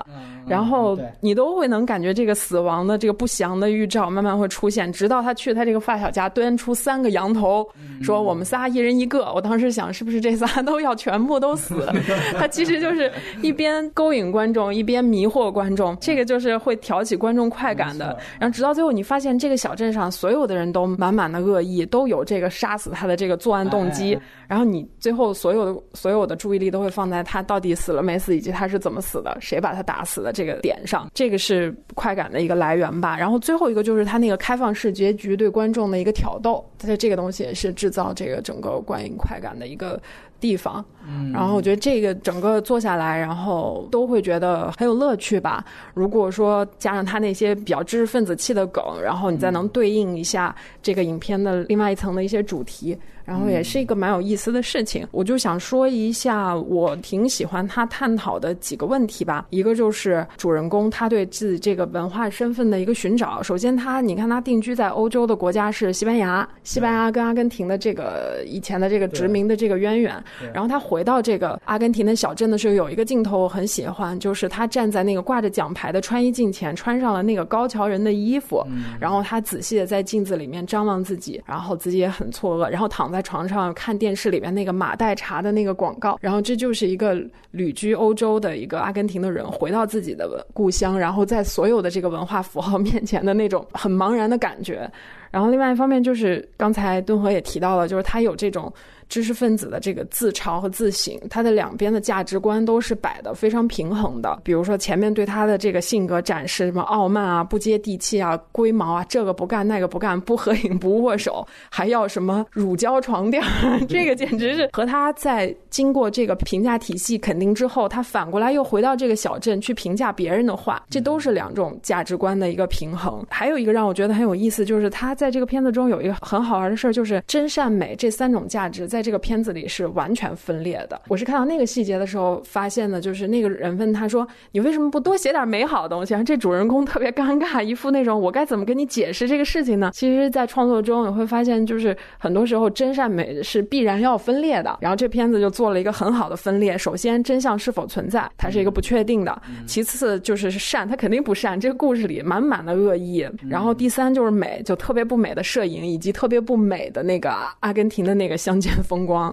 然后你都会能感觉这个死亡的这个不祥的预兆慢慢会出现，直到他去他这个发小家端出三个羊头，说我们仨一人一个。我当时想，是不是这仨都要全部都死？他其实就是一边勾引观众，一边迷惑观众，这个就是会挑起观众快感的。然后直到最后，你发现这个小镇上所有的人都满满的恶意。都有这个杀死他的这个作案动机，然后你最后所有的所有的注意力都会放在他到底死了没死，以及他是怎么死的，谁把他打死的这个点上，这个是快感的一个来源吧。然后最后一个就是他那个开放式结局对观众的一个挑逗，他的这个东西也是制造这个整个观影快感的一个。地方，然后我觉得这个整个做下来，然后都会觉得很有乐趣吧。如果说加上他那些比较知识分子气的梗，然后你再能对应一下这个影片的另外一层的一些主题。然后也是一个蛮有意思的事情。我就想说一下，我挺喜欢他探讨的几个问题吧。一个就是主人公他对自己这个文化身份的一个寻找。首先，他你看他定居在欧洲的国家是西班牙，西班牙跟阿根廷的这个以前的这个殖民的这个渊源。然后他回到这个阿根廷的小镇的时候，有一个镜头我很喜欢，就是他站在那个挂着奖牌的穿衣镜前，穿上了那个高桥人的衣服，然后他仔细的在镜子里面张望自己，然后自己也很错愕，然后躺在在床上看电视里面那个马黛茶的那个广告，然后这就是一个旅居欧洲的一个阿根廷的人回到自己的故乡，然后在所有的这个文化符号面前的那种很茫然的感觉。然后另外一方面就是刚才敦和也提到了，就是他有这种。知识分子的这个自嘲和自省，他的两边的价值观都是摆的非常平衡的。比如说前面对他的这个性格展示什么傲慢啊、不接地气啊、龟毛啊，这个不干那个不干，不合影不握手，还要什么乳胶床垫，这个简直是和他在经过这个评价体系肯定之后，他反过来又回到这个小镇去评价别人的话，这都是两种价值观的一个平衡。还有一个让我觉得很有意思，就是他在这个片子中有一个很好玩的事儿，就是真善美这三种价值。在这个片子里是完全分裂的。我是看到那个细节的时候发现的，就是那个人问他说：“你为什么不多写点美好的东西？”这主人公特别尴尬，一副那种我该怎么跟你解释这个事情呢？其实，在创作中你会发现，就是很多时候真善美是必然要分裂的。然后这片子就做了一个很好的分裂。首先，真相是否存在，它是一个不确定的；其次，就是善，它肯定不善。这个故事里满满的恶意。然后第三就是美，就特别不美的摄影，以及特别不美的那个阿根廷的那个乡间风光。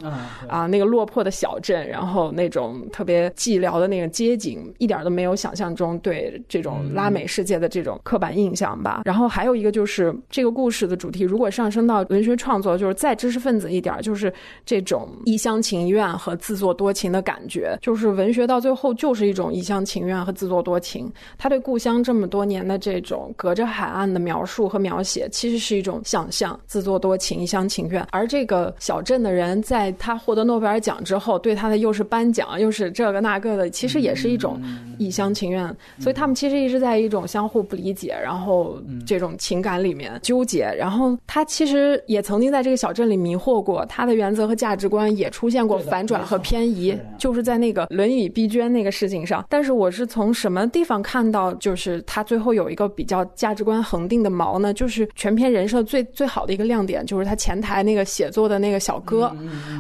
啊，那个落魄的小镇，然后那种特别寂寥的那个街景，一点都没有想象中对这种拉美世界的这种刻板印象吧。然后还有一个就是这个故事的主题，如果上升到文学创作，就是再知识分子一点，就是这种一厢情愿和自作多情的感觉。就是文学到最后就是一种一厢情愿和自作多情。他对故乡这么多年的这种隔着海岸的描述和描写，其实是一种想象、自作多情、一厢情愿。而这个小镇的人在他获得诺贝尔奖之后，对他的又是颁奖又是这个那个的，其实也是一种一厢情愿。所以他们其实一直在一种相互不理解，然后这种情感里面纠结。然后他其实也曾经在这个小镇里迷惑过，他的原则和价值观也出现过反转和偏移，就是在那个《轮椅》逼捐那个事情上。但是我是从什么地方看到，就是他最后有一个比较价值观恒定的锚呢？就是全篇人设最最好的一个亮点，就是他前台那个写作的那个小哥。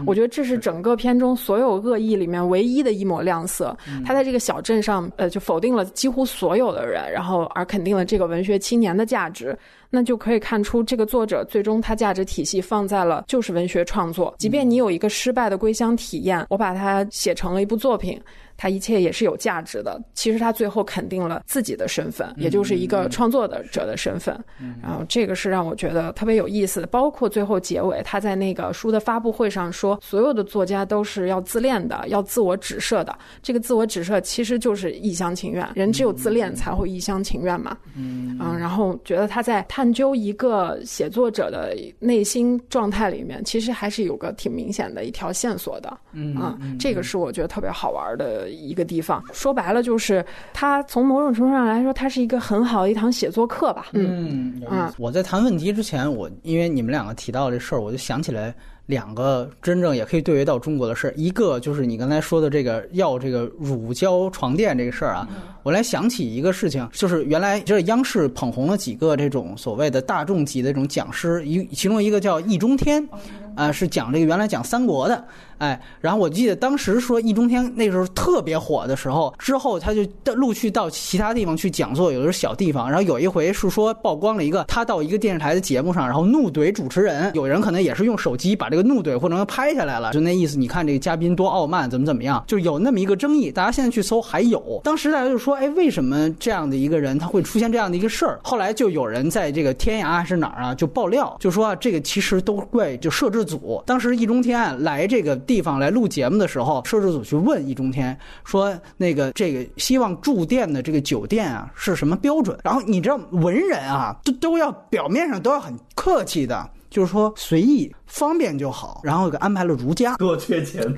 我觉得这是整个片中所有恶意里面唯一的一抹亮色。他在这个小镇上，呃，就否定了几乎所有的人，然后而肯定了这个文学青年的价值。那就可以看出，这个作者最终他价值体系放在了就是文学创作。即便你有一个失败的归乡体验，我把它写成了一部作品。他一切也是有价值的。其实他最后肯定了自己的身份，也就是一个创作的者的身份。然后这个是让我觉得特别有意思的。包括最后结尾，他在那个书的发布会上说，所有的作家都是要自恋的，要自我指涉的。这个自我指涉其实就是一厢情愿。人只有自恋才会一厢情愿嘛。嗯。然后觉得他在探究一个写作者的内心状态里面，其实还是有个挺明显的一条线索的。嗯。啊，这个是我觉得特别好玩的。一个地方，说白了就是，它从某种程度上来说，它是一个很好的一堂写作课吧。嗯。啊，我在谈问题之前，我因为你们两个提到这事儿，我就想起来两个真正也可以对应到中国的事儿。一个就是你刚才说的这个要这个乳胶床垫这个事儿啊，我来想起一个事情，就是原来就是央视捧红了几个这种所谓的大众级的这种讲师，一其中一个叫易中天，啊，是讲这个原来讲三国的。哎，然后我记得当时说易中天那时候特别火的时候，之后他就陆续到其他地方去讲座，有的是小地方。然后有一回是说曝光了一个他到一个电视台的节目上，然后怒怼主持人，有人可能也是用手机把这个怒怼或者拍下来了，就那意思。你看这个嘉宾多傲慢，怎么怎么样，就有那么一个争议。大家现在去搜还有，当时大家就说，哎，为什么这样的一个人他会出现这样的一个事儿？后来就有人在这个天涯还是哪儿啊，就爆料，就说这个其实都怪就摄制组。当时易中天来这个。地方来录节目的时候，摄制组去问易中天说：“那个这个希望住店的这个酒店啊是什么标准？”然后你知道文人啊，都都要表面上都要很客气的。就是说随意。方便就好，然后给安排了如家。多缺钱。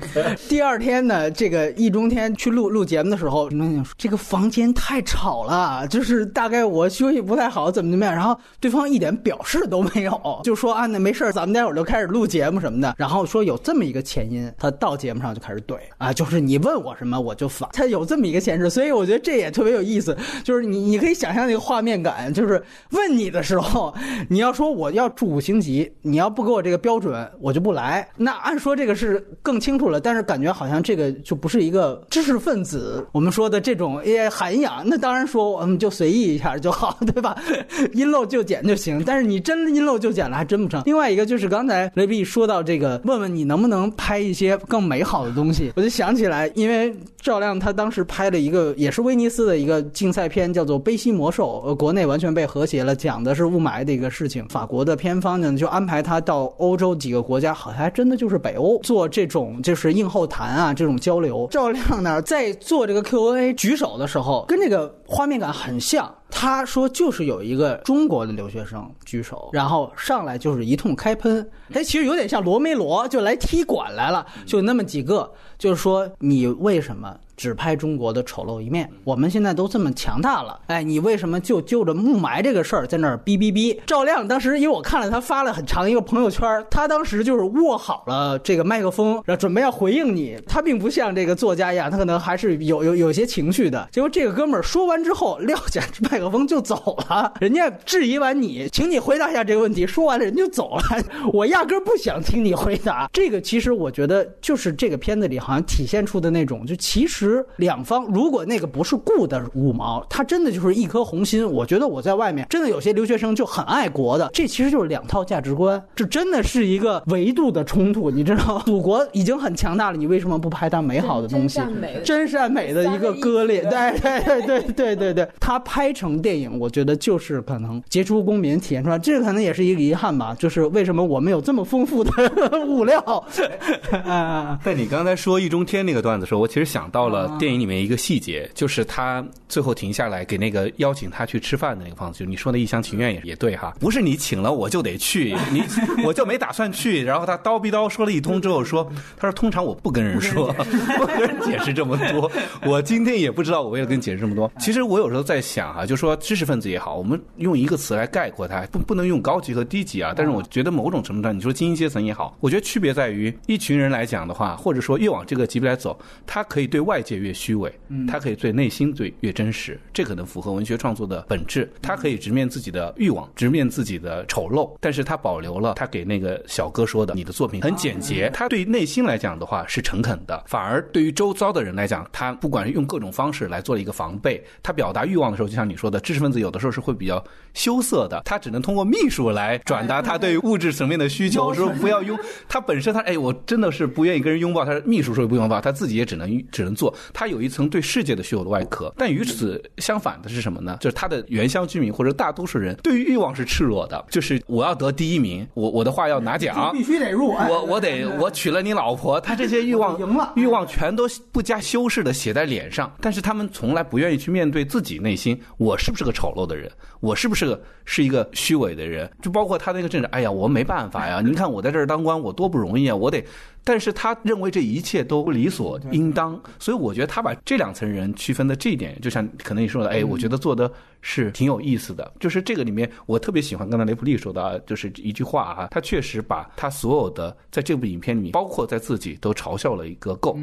第二天呢，这个易中天去录录节目的时候，这个房间太吵了，就是大概我休息不太好，怎么怎么样。然后对方一点表示都没有，就说啊，那没事咱们待会儿就开始录节目什么的。然后说有这么一个前因，他到节目上就开始怼啊，就是你问我什么我就反。他有这么一个前置，所以我觉得这也特别有意思。就是你你可以想象那个画面感，就是问你的时候，你要说我要住五星级，你要不给我这个标准。我就不来。那按说这个是更清楚了，但是感觉好像这个就不是一个知识分子我们说的这种也涵养。那当然说我们就随意一下就好，对吧？阴漏就减就行。但是你真阴漏就减了还真不成。另外一个就是刚才雷比说到这个，问问你能不能拍一些更美好的东西，我就想起来，因为赵亮他当时拍了一个也是威尼斯的一个竞赛片，叫做《悲西魔兽》，呃，国内完全被和谐了，讲的是雾霾的一个事情。法国的片方呢就安排他到欧洲。几个国家好像还真的就是北欧做这种就是应后谈啊这种交流。赵亮呢在做这个 Q&A 举手的时候，跟这个画面感很像。他说就是有一个中国的留学生举手，然后上来就是一通开喷。哎，其实有点像罗梅罗就来踢馆来了，就那么几个，就是说你为什么？只拍中国的丑陋一面，我们现在都这么强大了，哎，你为什么就就着雾霾这个事儿在那儿哔哔哔？赵亮当时因为我看了他发了很长一个朋友圈，他当时就是握好了这个麦克风，然后准备要回应你。他并不像这个作家一样，他可能还是有有有些情绪的。结果这个哥们儿说完之后撂下麦 克风就走了，人家质疑完你，请你回答一下这个问题，说完了人就走了。我压根儿不想听你回答。这个其实我觉得就是这个片子里好像体现出的那种，就其实。实两方如果那个不是雇的五毛，他真的就是一颗红心。我觉得我在外面真的有些留学生就很爱国的，这其实就是两套价值观，这真的是一个维度的冲突。你知道，祖国已经很强大了，你为什么不拍它美好的东西？真善美的一个割裂，对对对对对对对，他拍成电影，我觉得就是可能杰出公民体现出来，这可能也是一个遗憾吧。就是为什么我们有这么丰富的 物料？在你刚才说易中天那个段子的时候，我其实想到了。电影里面一个细节，就是他最后停下来给那个邀请他去吃饭的那个方子，就你说的一厢情愿也也对哈，不是你请了我就得去，你 我就没打算去。然后他叨逼叨说了一通之后说，他说通常我不跟人说，不跟人解释这么多。我今天也不知道我为了跟你解释这么多。其实我有时候在想哈，就说知识分子也好，我们用一个词来概括它，不不能用高级和低级啊。但是我觉得某种程度上，你说精英阶层也好，我觉得区别在于一群人来讲的话，或者说越往这个级别来走，他可以对外。界越虚伪，他可以对内心最越真实，这可能符合文学创作的本质。他可以直面自己的欲望，直面自己的丑陋，但是他保留了他给那个小哥说的：“你的作品很简洁。”他对内心来讲的话是诚恳的，反而对于周遭的人来讲，他不管是用各种方式来做了一个防备。他表达欲望的时候，就像你说的，知识分子有的时候是会比较羞涩的，他只能通过秘书来转达他对物质层面的需求，说不要拥。他本身他哎，我真的是不愿意跟人拥抱，他秘书说不拥抱，他自己也只能只能做。他有一层对世界的虚有的外壳，但与此相反的是什么呢？就是他的原乡居民或者大多数人对于欲望是赤裸的，就是我要得第一名，我我的话要拿奖，必须得入，我我得我娶了你老婆，他这些欲望赢了，欲望全都不加修饰的写在脸上，但是他们从来不愿意去面对自己内心，我是不是个丑陋的人，我是不是个是一个虚伪的人？就包括他那个政治，哎呀，我没办法呀，您看我在这儿当官，我多不容易啊，我得。但是他认为这一切都理所应当，所以我觉得他把这两层人区分的这一点，就像可能你说的，哎，我觉得做的是挺有意思的。就是这个里面，我特别喜欢刚才雷普利说的，就是一句话啊，他确实把他所有的在这部影片里面，包括在自己都嘲笑了一个够，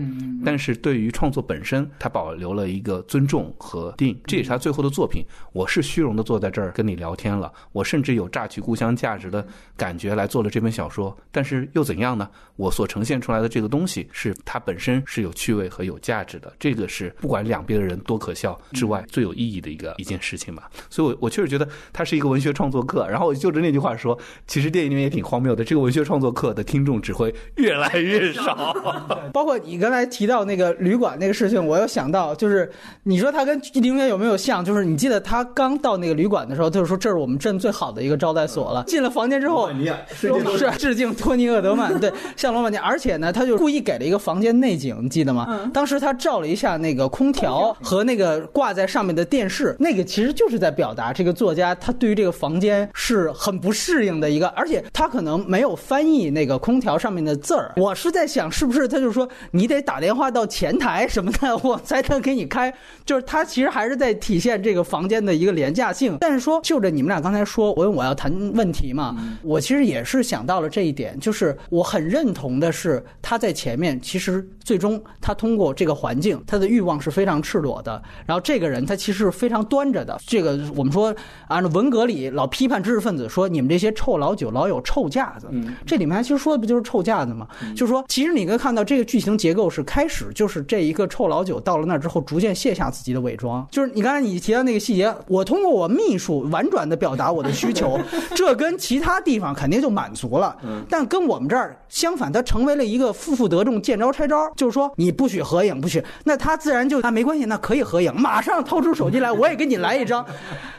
但是对于创作本身，他保留了一个尊重和定，这也是他最后的作品。我是虚荣的坐在这儿跟你聊天了，我甚至有榨取故乡价值的感觉来做了这本小说，但是又怎样呢？我所呈现。现出来的这个东西是它本身是有趣味和有价值的，这个是不管两边的人多可笑之外最有意义的一个一件事情吧。所以，我我确实觉得它是一个文学创作课。然后，我就着那句话说，其实电影里面也挺荒谬的。这个文学创作课的听众只会越来越少。包括你刚才提到那个旅馆那个事情，我又想到，就是你说他跟林园有没有像？就是你记得他刚到那个旅馆的时候，就是说这是我们镇最好的一个招待所了。进了房间之后，是致敬托尼厄德曼，对，像罗马尼，而。且呢，他就故意给了一个房间内景，你记得吗？当时他照了一下那个空调和那个挂在上面的电视，那个其实就是在表达这个作家他对于这个房间是很不适应的一个，而且他可能没有翻译那个空调上面的字儿。我是在想，是不是他就是说你得打电话到前台什么的，我才能给你开。就是他其实还是在体现这个房间的一个廉价性。但是说就着你们俩刚才说，我我要谈问题嘛，我其实也是想到了这一点，就是我很认同的是他在前面，其实最终他通过这个环境，他的欲望是非常赤裸的。然后这个人他其实是非常端着的。这个我们说按照文革里老批判知识分子说你们这些臭老九老有臭架子，这里面其实说的不就是臭架子吗？就是说其实你可以看到这个剧情结构是开始就是这一个臭老九到了那儿之后逐渐卸下自己的伪装，就是你刚才你提到那个细节，我通过我秘书婉转的表达我的需求，这跟其他地方肯定就满足了，但跟我们这儿相反，他成为了一个负负得正、见招拆招，就是说你不许合影，不许，那他自然就啊没关系，那可以合影，马上掏出手机来，我也给你来一张。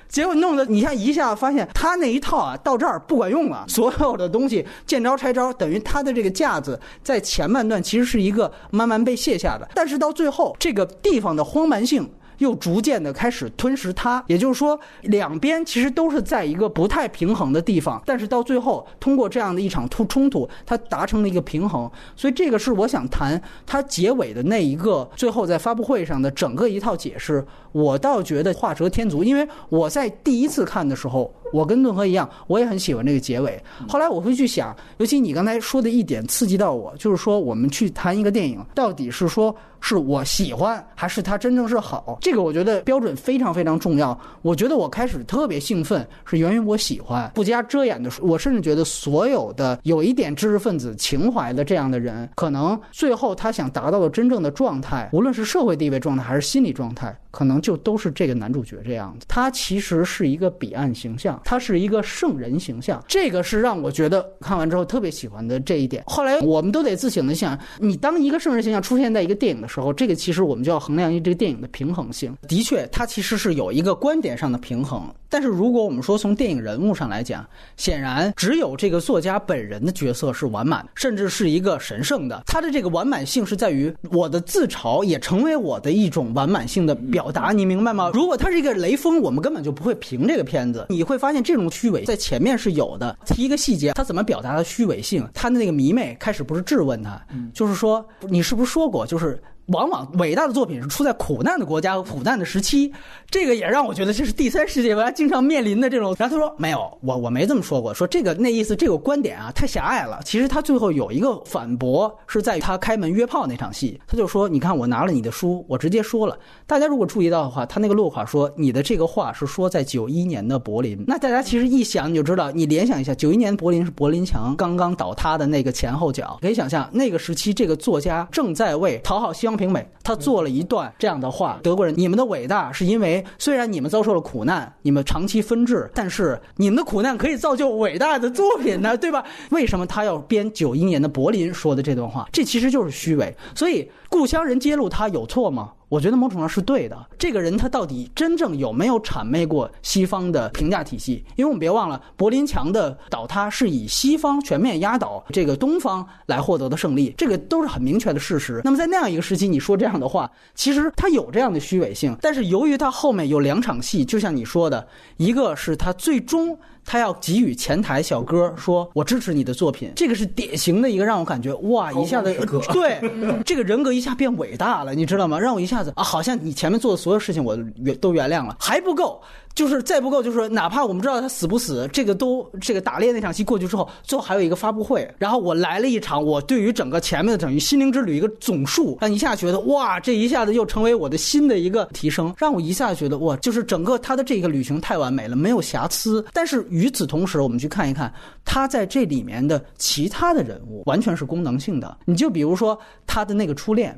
结果弄得你看一下发现他那一套啊到这儿不管用了，所有的东西见招拆招，等于他的这个架子在前半段其实是一个慢慢被卸下的，但是到最后这个地方的荒蛮性。又逐渐的开始吞噬它，也就是说，两边其实都是在一个不太平衡的地方，但是到最后通过这样的一场突冲突，它达成了一个平衡。所以这个是我想谈它结尾的那一个，最后在发布会上的整个一套解释。我倒觉得画蛇添足，因为我在第一次看的时候，我跟顿河一样，我也很喜欢这个结尾。后来我会去想，尤其你刚才说的一点刺激到我，就是说我们去谈一个电影，到底是说。是我喜欢，还是它真正是好？这个我觉得标准非常非常重要。我觉得我开始特别兴奋，是源于我喜欢，不加遮掩的说。我甚至觉得所有的有一点知识分子情怀的这样的人，可能最后他想达到的真正的状态，无论是社会地位状态还是心理状态。可能就都是这个男主角这样子，他其实是一个彼岸形象，他是一个圣人形象，这个是让我觉得看完之后特别喜欢的这一点。后来我们都得自省的想，你当一个圣人形象出现在一个电影的时候，这个其实我们就要衡量一这个电影的平衡性。的确，它其实是有一个观点上的平衡。但是如果我们说从电影人物上来讲，显然只有这个作家本人的角色是完满，甚至是一个神圣的。他的这个完满性是在于我的自嘲也成为我的一种完满性的表达，你明白吗？如果他是一个雷锋，我们根本就不会评这个片子。你会发现这种虚伪在前面是有的。提一个细节，他怎么表达的虚伪性？他的那个迷妹开始不是质问他，就是说你是不是说过就是。往往伟大的作品是出在苦难的国家和苦难的时期，这个也让我觉得这是第三世界国家经常面临的这种。然后他说没有，我我没这么说过，说这个那意思这个观点啊太狭隘了。其实他最后有一个反驳是在于他开门约炮那场戏，他就说你看我拿了你的书，我直接说了。大家如果注意到的话，他那个落款说你的这个话是说在九一年的柏林。那大家其实一想你就知道，你联想一下，九一年柏林是柏林墙刚刚倒塌的那个前后脚，可以想象那个时期这个作家正在为讨好西张。评委，他做了一段这样的话：德国人，你们的伟大是因为虽然你们遭受了苦难，你们长期分治，但是你们的苦难可以造就伟大的作品呢，对吧？为什么他要编九一年的柏林说的这段话？这其实就是虚伪。所以故乡人揭露他有错吗？我觉得某种程度上是对的。这个人他到底真正有没有谄媚过西方的评价体系？因为我们别忘了，柏林墙的倒塌是以西方全面压倒这个东方来获得的胜利，这个都是很明确的事实。那么在那样一个时期，你说这样的话，其实他有这样的虚伪性。但是由于他后面有两场戏，就像你说的，一个是他最终。他要给予前台小哥说：“我支持你的作品。”这个是典型的一个让我感觉哇，一下子 对这个人格一下变伟大了，你知道吗？让我一下子啊，好像你前面做的所有事情我原都原谅了，还不够。就是再不够，就是哪怕我们知道他死不死，这个都这个打猎那场戏过去之后，最后还有一个发布会，然后我来了一场，我对于整个前面的等于心灵之旅一个总数，让一下觉得哇，这一下子又成为我的新的一个提升，让我一下觉得哇，就是整个他的这个旅行太完美了，没有瑕疵。但是与此同时，我们去看一看他在这里面的其他的人物，完全是功能性的。你就比如说他的那个初恋。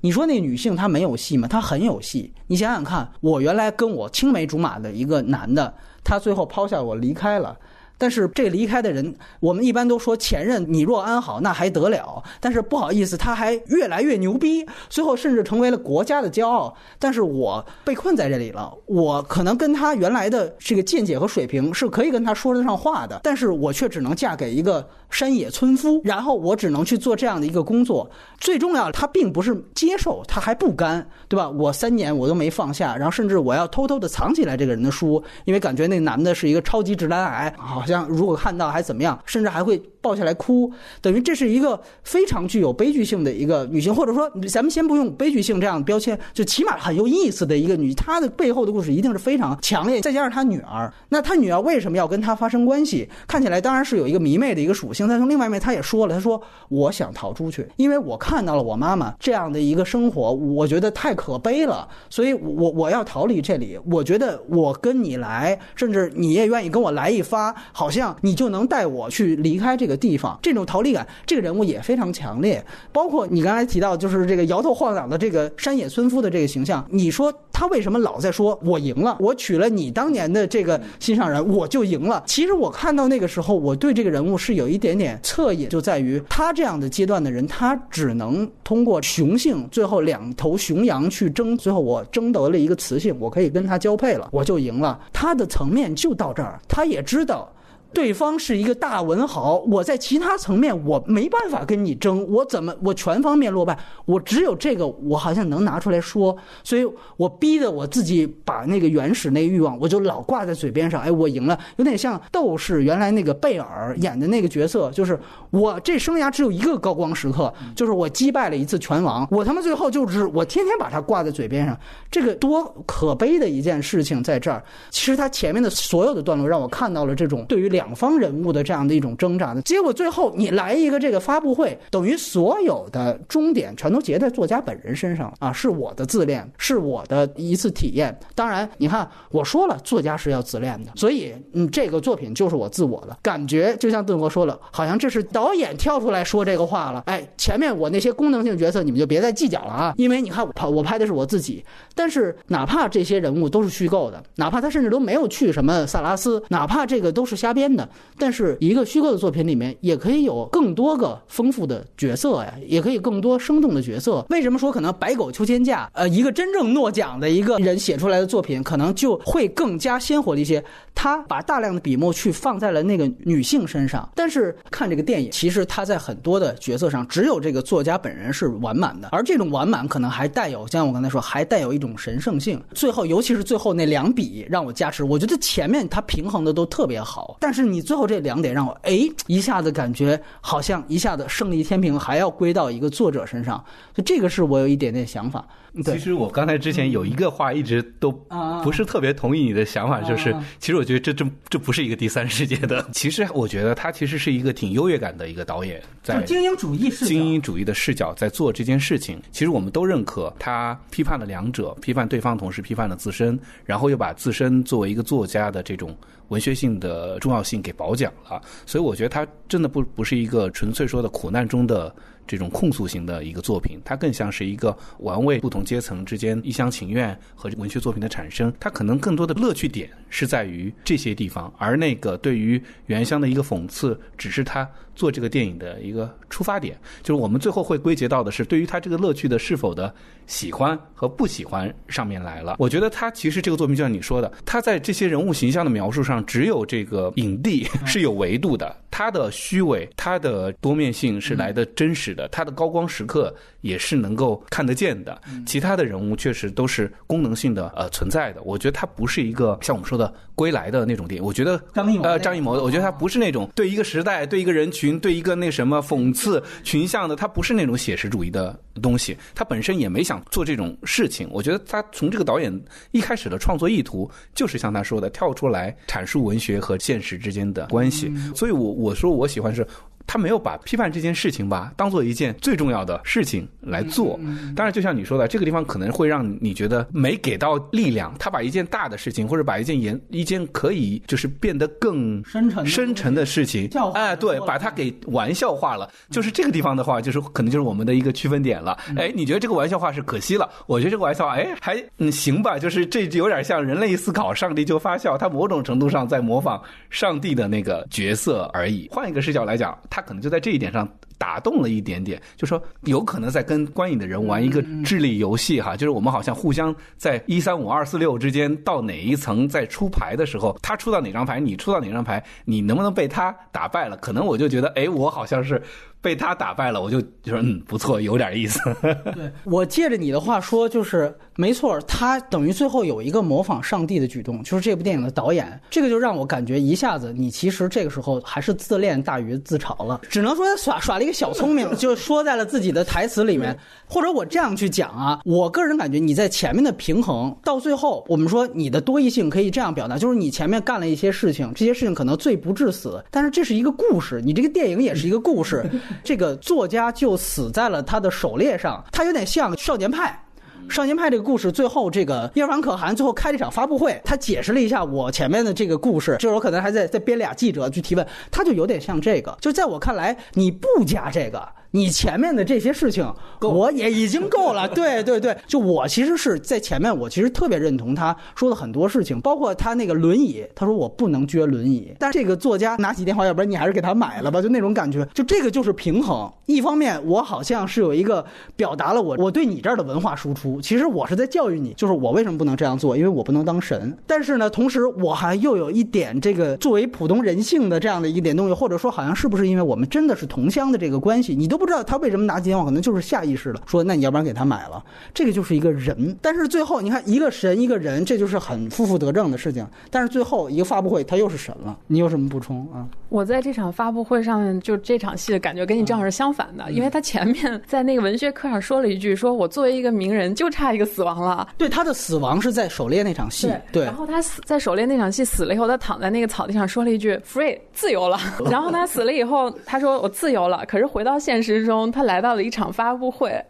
你说那女性她没有戏吗？她很有戏。你想想看，我原来跟我青梅竹马的一个男的，他最后抛下我离开了。但是这离开的人，我们一般都说前任你若安好，那还得了？但是不好意思，他还越来越牛逼，最后甚至成为了国家的骄傲。但是我被困在这里了，我可能跟他原来的这个见解和水平是可以跟他说得上话的，但是我却只能嫁给一个山野村夫，然后我只能去做这样的一个工作。最重要，他并不是接受，他还不甘，对吧？我三年我都没放下，然后甚至我要偷偷的藏起来这个人的书，因为感觉那男的是一个超级直男癌，好像如果看到还怎么样，甚至还会抱下来哭，等于这是一个非常具有悲剧性的一个女性，或者说咱们先不用悲剧性这样的标签，就起码很有意思的一个女，她的背后的故事一定是非常强烈。再加上她女儿，那她女儿为什么要跟她发生关系？看起来当然是有一个迷妹的一个属性，但从另外一面，她也说了，她说我想逃出去，因为我看到了我妈妈这样的一个生活，我觉得太可悲了，所以我我要逃离这里。我觉得我跟你来，甚至你也愿意跟我来一发，好像你就能带我去离开这个地方。这种逃离感，这个人物也非常强烈。包括你刚才提到，就是这个摇头晃脑的这个山野村夫的这个形象，你说他为什么老在说我赢了，我娶了你当年的这个心上人，我就赢了？其实我看到那个时候，我对这个人物是有一点点侧影，就在于他这样的阶段的人，他只能通过雄性，最后两头雄羊去争，最后我争得了一个雌性，我可以跟他交配了，我就赢了。他的层面就到这儿，他也知道。对方是一个大文豪，我在其他层面我没办法跟你争，我怎么我全方面落败？我只有这个，我好像能拿出来说，所以我逼得我自己把那个原始那欲望，我就老挂在嘴边上。哎，我赢了，有点像斗士原来那个贝尔演的那个角色，就是我这生涯只有一个高光时刻，就是我击败了一次拳王，我他妈最后就是我天天把它挂在嘴边上，这个多可悲的一件事情在这儿。其实他前面的所有的段落让我看到了这种对于两。方人物的这样的一种挣扎的结果，最后你来一个这个发布会，等于所有的终点全都结在作家本人身上啊！是我的自恋，是我的一次体验。当然，你看我说了，作家是要自恋的，所以嗯，这个作品就是我自我的感觉。就像邓国说了，好像这是导演跳出来说这个话了。哎，前面我那些功能性角色你们就别再计较了啊，因为你看我拍我拍的是我自己。但是哪怕这些人物都是虚构的，哪怕他甚至都没有去什么萨拉斯，哪怕这个都是瞎编。真的，但是一个虚构的作品里面也可以有更多个丰富的角色呀，也可以更多生动的角色。为什么说可能白狗秋千架，呃，一个真正诺奖的一个人写出来的作品，可能就会更加鲜活的一些？他把大量的笔墨去放在了那个女性身上，但是看这个电影，其实他在很多的角色上，只有这个作家本人是完满的，而这种完满可能还带有，像我刚才说，还带有一种神圣性。最后，尤其是最后那两笔让我加持，我觉得前面他平衡的都特别好，但是。是你最后这两点让我哎一下子感觉好像一下子胜利天平还要归到一个作者身上，就这个是我有一点点想法。其实我刚才之前有一个话一直都不是特别同意你的想法，就是其实我觉得这这这不是一个第三世界的。其实我觉得他其实是一个挺优越感的一个导演，在精英主义视精英主义的视角在做这件事情。其实我们都认可他批判了两者，批判对方，同时批判了自身，然后又把自身作为一个作家的这种。文学性的重要性给褒奖了，所以我觉得它真的不不是一个纯粹说的苦难中的这种控诉型的一个作品，它更像是一个玩味不同阶层之间一厢情愿和文学作品的产生。它可能更多的乐趣点是在于这些地方，而那个对于原乡的一个讽刺，只是它做这个电影的一个出发点。就是我们最后会归结到的是对于他这个乐趣的是否的。喜欢和不喜欢上面来了，我觉得他其实这个作品就像你说的，他在这些人物形象的描述上，只有这个影帝是有维度的，他的虚伪，他的多面性是来的真实的，他的高光时刻也是能够看得见的，其他的人物确实都是功能性的呃存在的。我觉得它不是一个像我们说的归来的那种电影，我觉得张艺谋呃张艺谋的，我觉得他不是那种对一个时代、对一个人群、对一个那什么讽刺群像的，他不是那种写实主义的东西，他本身也没想。做这种事情，我觉得他从这个导演一开始的创作意图，就是像他说的，跳出来阐述文学和现实之间的关系。所以，我我说我喜欢是。他没有把批判这件事情吧当做一件最重要的事情来做。当然，就像你说的，这个地方可能会让你觉得没给到力量。他把一件大的事情，或者把一件严一件可以就是变得更深沉深沉的事情，哎，对，把它给玩笑化了。就是这个地方的话，就是可能就是我们的一个区分点了。哎，你觉得这个玩笑话是可惜了？我觉得这个玩笑话，哎，还嗯行吧。就是这有点像人类思考，上帝就发笑。他某种程度上在模仿上帝的那个角色而已。换一个视角来讲，他他可能就在这一点上打动了一点点，就说有可能在跟观影的人玩一个智力游戏哈，就是我们好像互相在一三五二四六之间到哪一层在出牌的时候，他出到哪张牌，你出到哪张牌，你能不能被他打败了？可能我就觉得，哎，我好像是。被他打败了，我就就说嗯不错，有点意思。对我借着你的话说，就是没错，他等于最后有一个模仿上帝的举动，就是这部电影的导演，这个就让我感觉一下子你其实这个时候还是自恋大于自嘲了，只能说他耍耍了一个小聪明，就说在了自己的台词里面。或者我这样去讲啊，我个人感觉你在前面的平衡到最后，我们说你的多义性可以这样表达，就是你前面干了一些事情，这些事情可能罪不至死，但是这是一个故事，你这个电影也是一个故事。这个作家就死在了他的狩猎上，他有点像少年派。少年派这个故事最后，这个叶凡可汗最后开了一场发布会，他解释了一下我前面的这个故事，就是我可能还在在编俩记者去提问，他就有点像这个。就在我看来，你不加这个。你前面的这些事情，我也已经够了。对对对，就我其实是在前面，我其实特别认同他说的很多事情，包括他那个轮椅，他说我不能撅轮椅。但这个作家拿起电话，要不然你还是给他买了吧，就那种感觉。就这个就是平衡。一方面，我好像是有一个表达了我我对你这儿的文化输出，其实我是在教育你，就是我为什么不能这样做，因为我不能当神。但是呢，同时我还又有一点这个作为普通人性的这样的一点东西，或者说好像是不是因为我们真的是同乡的这个关系，你都。不知道他为什么拿起电话，可能就是下意识的说：“那你要不然给他买了。”这个就是一个人。但是最后你看，一个神，一个人，这就是很负负得正的事情。但是最后一个发布会，他又是神了。你有什么补充啊？我在这场发布会上面，就这场戏的感觉跟你正好是相反的，因为他前面在那个文学课上说了一句：“说我作为一个名人，就差一个死亡了。”对，他的死亡是在狩猎那场戏。对。然后他死在狩猎那场戏死了以后，他躺在那个草地上说了一句：“free，自由了。” 然后他死了以后，他说：“我自由了。”可是回到现实中，他来到。到了一场发布会，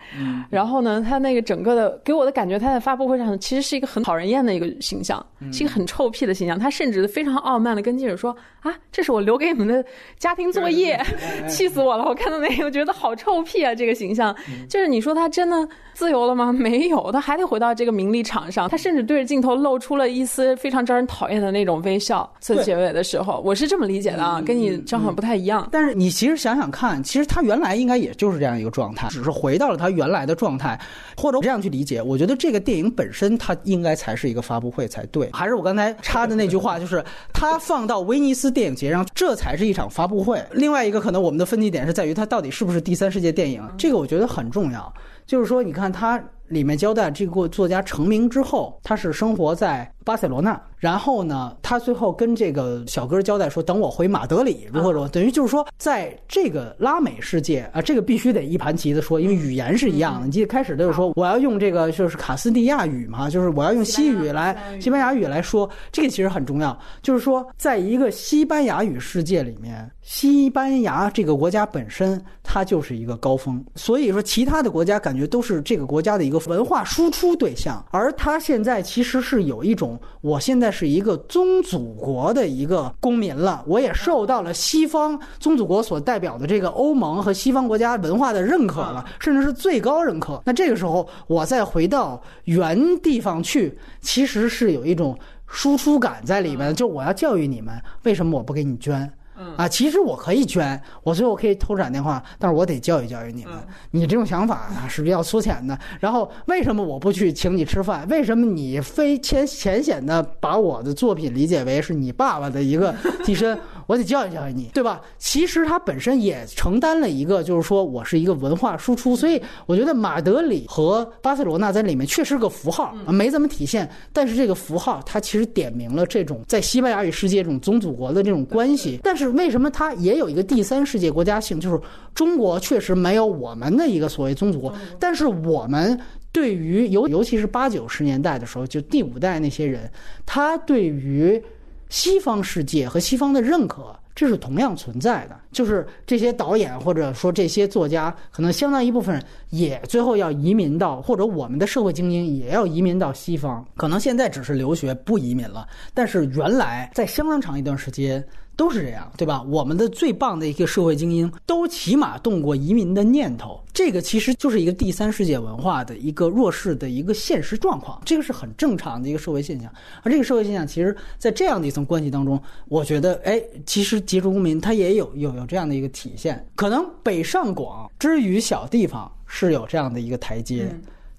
然后呢，他那个整个的给我的感觉，他在发布会上其实是一个很讨人厌的一个形象，是一个很臭屁的形象。他甚至非常傲慢的跟记者说：“啊，这是我留给你们的家庭作业，气死我了！我看到那个，我觉得好臭屁啊！这个形象，就是你说他真的自由了吗？没有，他还得回到这个名利场上。他甚至对着镜头露出了一丝非常招人讨厌的那种微笑。在结尾的时候，我是这么理解的啊，跟你正好不太一样。但是你其实想想看，其实他原来应该也就是这样一个。状态只是回到了他原来的状态，或者这样去理解，我觉得这个电影本身它应该才是一个发布会才对。还是我刚才插的那句话，就是它放到威尼斯电影节上，这才是一场发布会。另外一个可能我们的分歧点是在于它到底是不是第三世界电影，这个我觉得很重要。就是说，你看它里面交代这个作家成名之后，他是生活在巴塞罗那。然后呢，他最后跟这个小哥交代说：“等我回马德里，如何如何。”等于就是说，在这个拉美世界啊，这个必须得一盘棋的说，因为语言是一样的。你记得开始就是说，我要用这个就是卡斯蒂亚语嘛，就是我要用西语来西班牙语来说，这个其实很重要。就是说，在一个西班牙语世界里面，西班牙这个国家本身它就是一个高峰，所以说其他的国家感觉都是这个国家的一个文化输出对象，而他现在其实是有一种，我现在。是一个宗祖国的一个公民了，我也受到了西方宗祖国所代表的这个欧盟和西方国家文化的认可了，甚至是最高认可。那这个时候，我再回到原地方去，其实是有一种输出感在里面。就我要教育你们，为什么我不给你捐？啊，其实我可以捐，我最后可以偷闪电话，但是我得教育教育你们。你这种想法啊是比较粗浅的。然后为什么我不去请你吃饭？为什么你非浅浅显的把我的作品理解为是你爸爸的一个替身？我得教育教育你，对吧？其实他本身也承担了一个，就是说我是一个文化输出。所以我觉得马德里和巴塞罗那在里面确实是个符号，没怎么体现。但是这个符号它其实点明了这种在西班牙语世界这种宗祖国的这种关系。但是为什么它也有一个第三世界国家性？就是中国确实没有我们的一个所谓宗祖国，但是我们对于尤尤其是八九十年代的时候，就第五代那些人，他对于西方世界和西方的认可。这是同样存在的。就是这些导演或者说这些作家，可能相当一部分也最后要移民到，或者我们的社会精英也要移民到西方。可能现在只是留学不移民了，但是原来在相当长一段时间。都是这样，对吧？我们的最棒的一个社会精英，都起码动过移民的念头。这个其实就是一个第三世界文化的一个弱势的一个现实状况，这个是很正常的一个社会现象。而这个社会现象，其实在这样的一层关系当中，我觉得，哎，其实杰出公民他也有有有这样的一个体现。可能北上广之于小地方是有这样的一个台阶。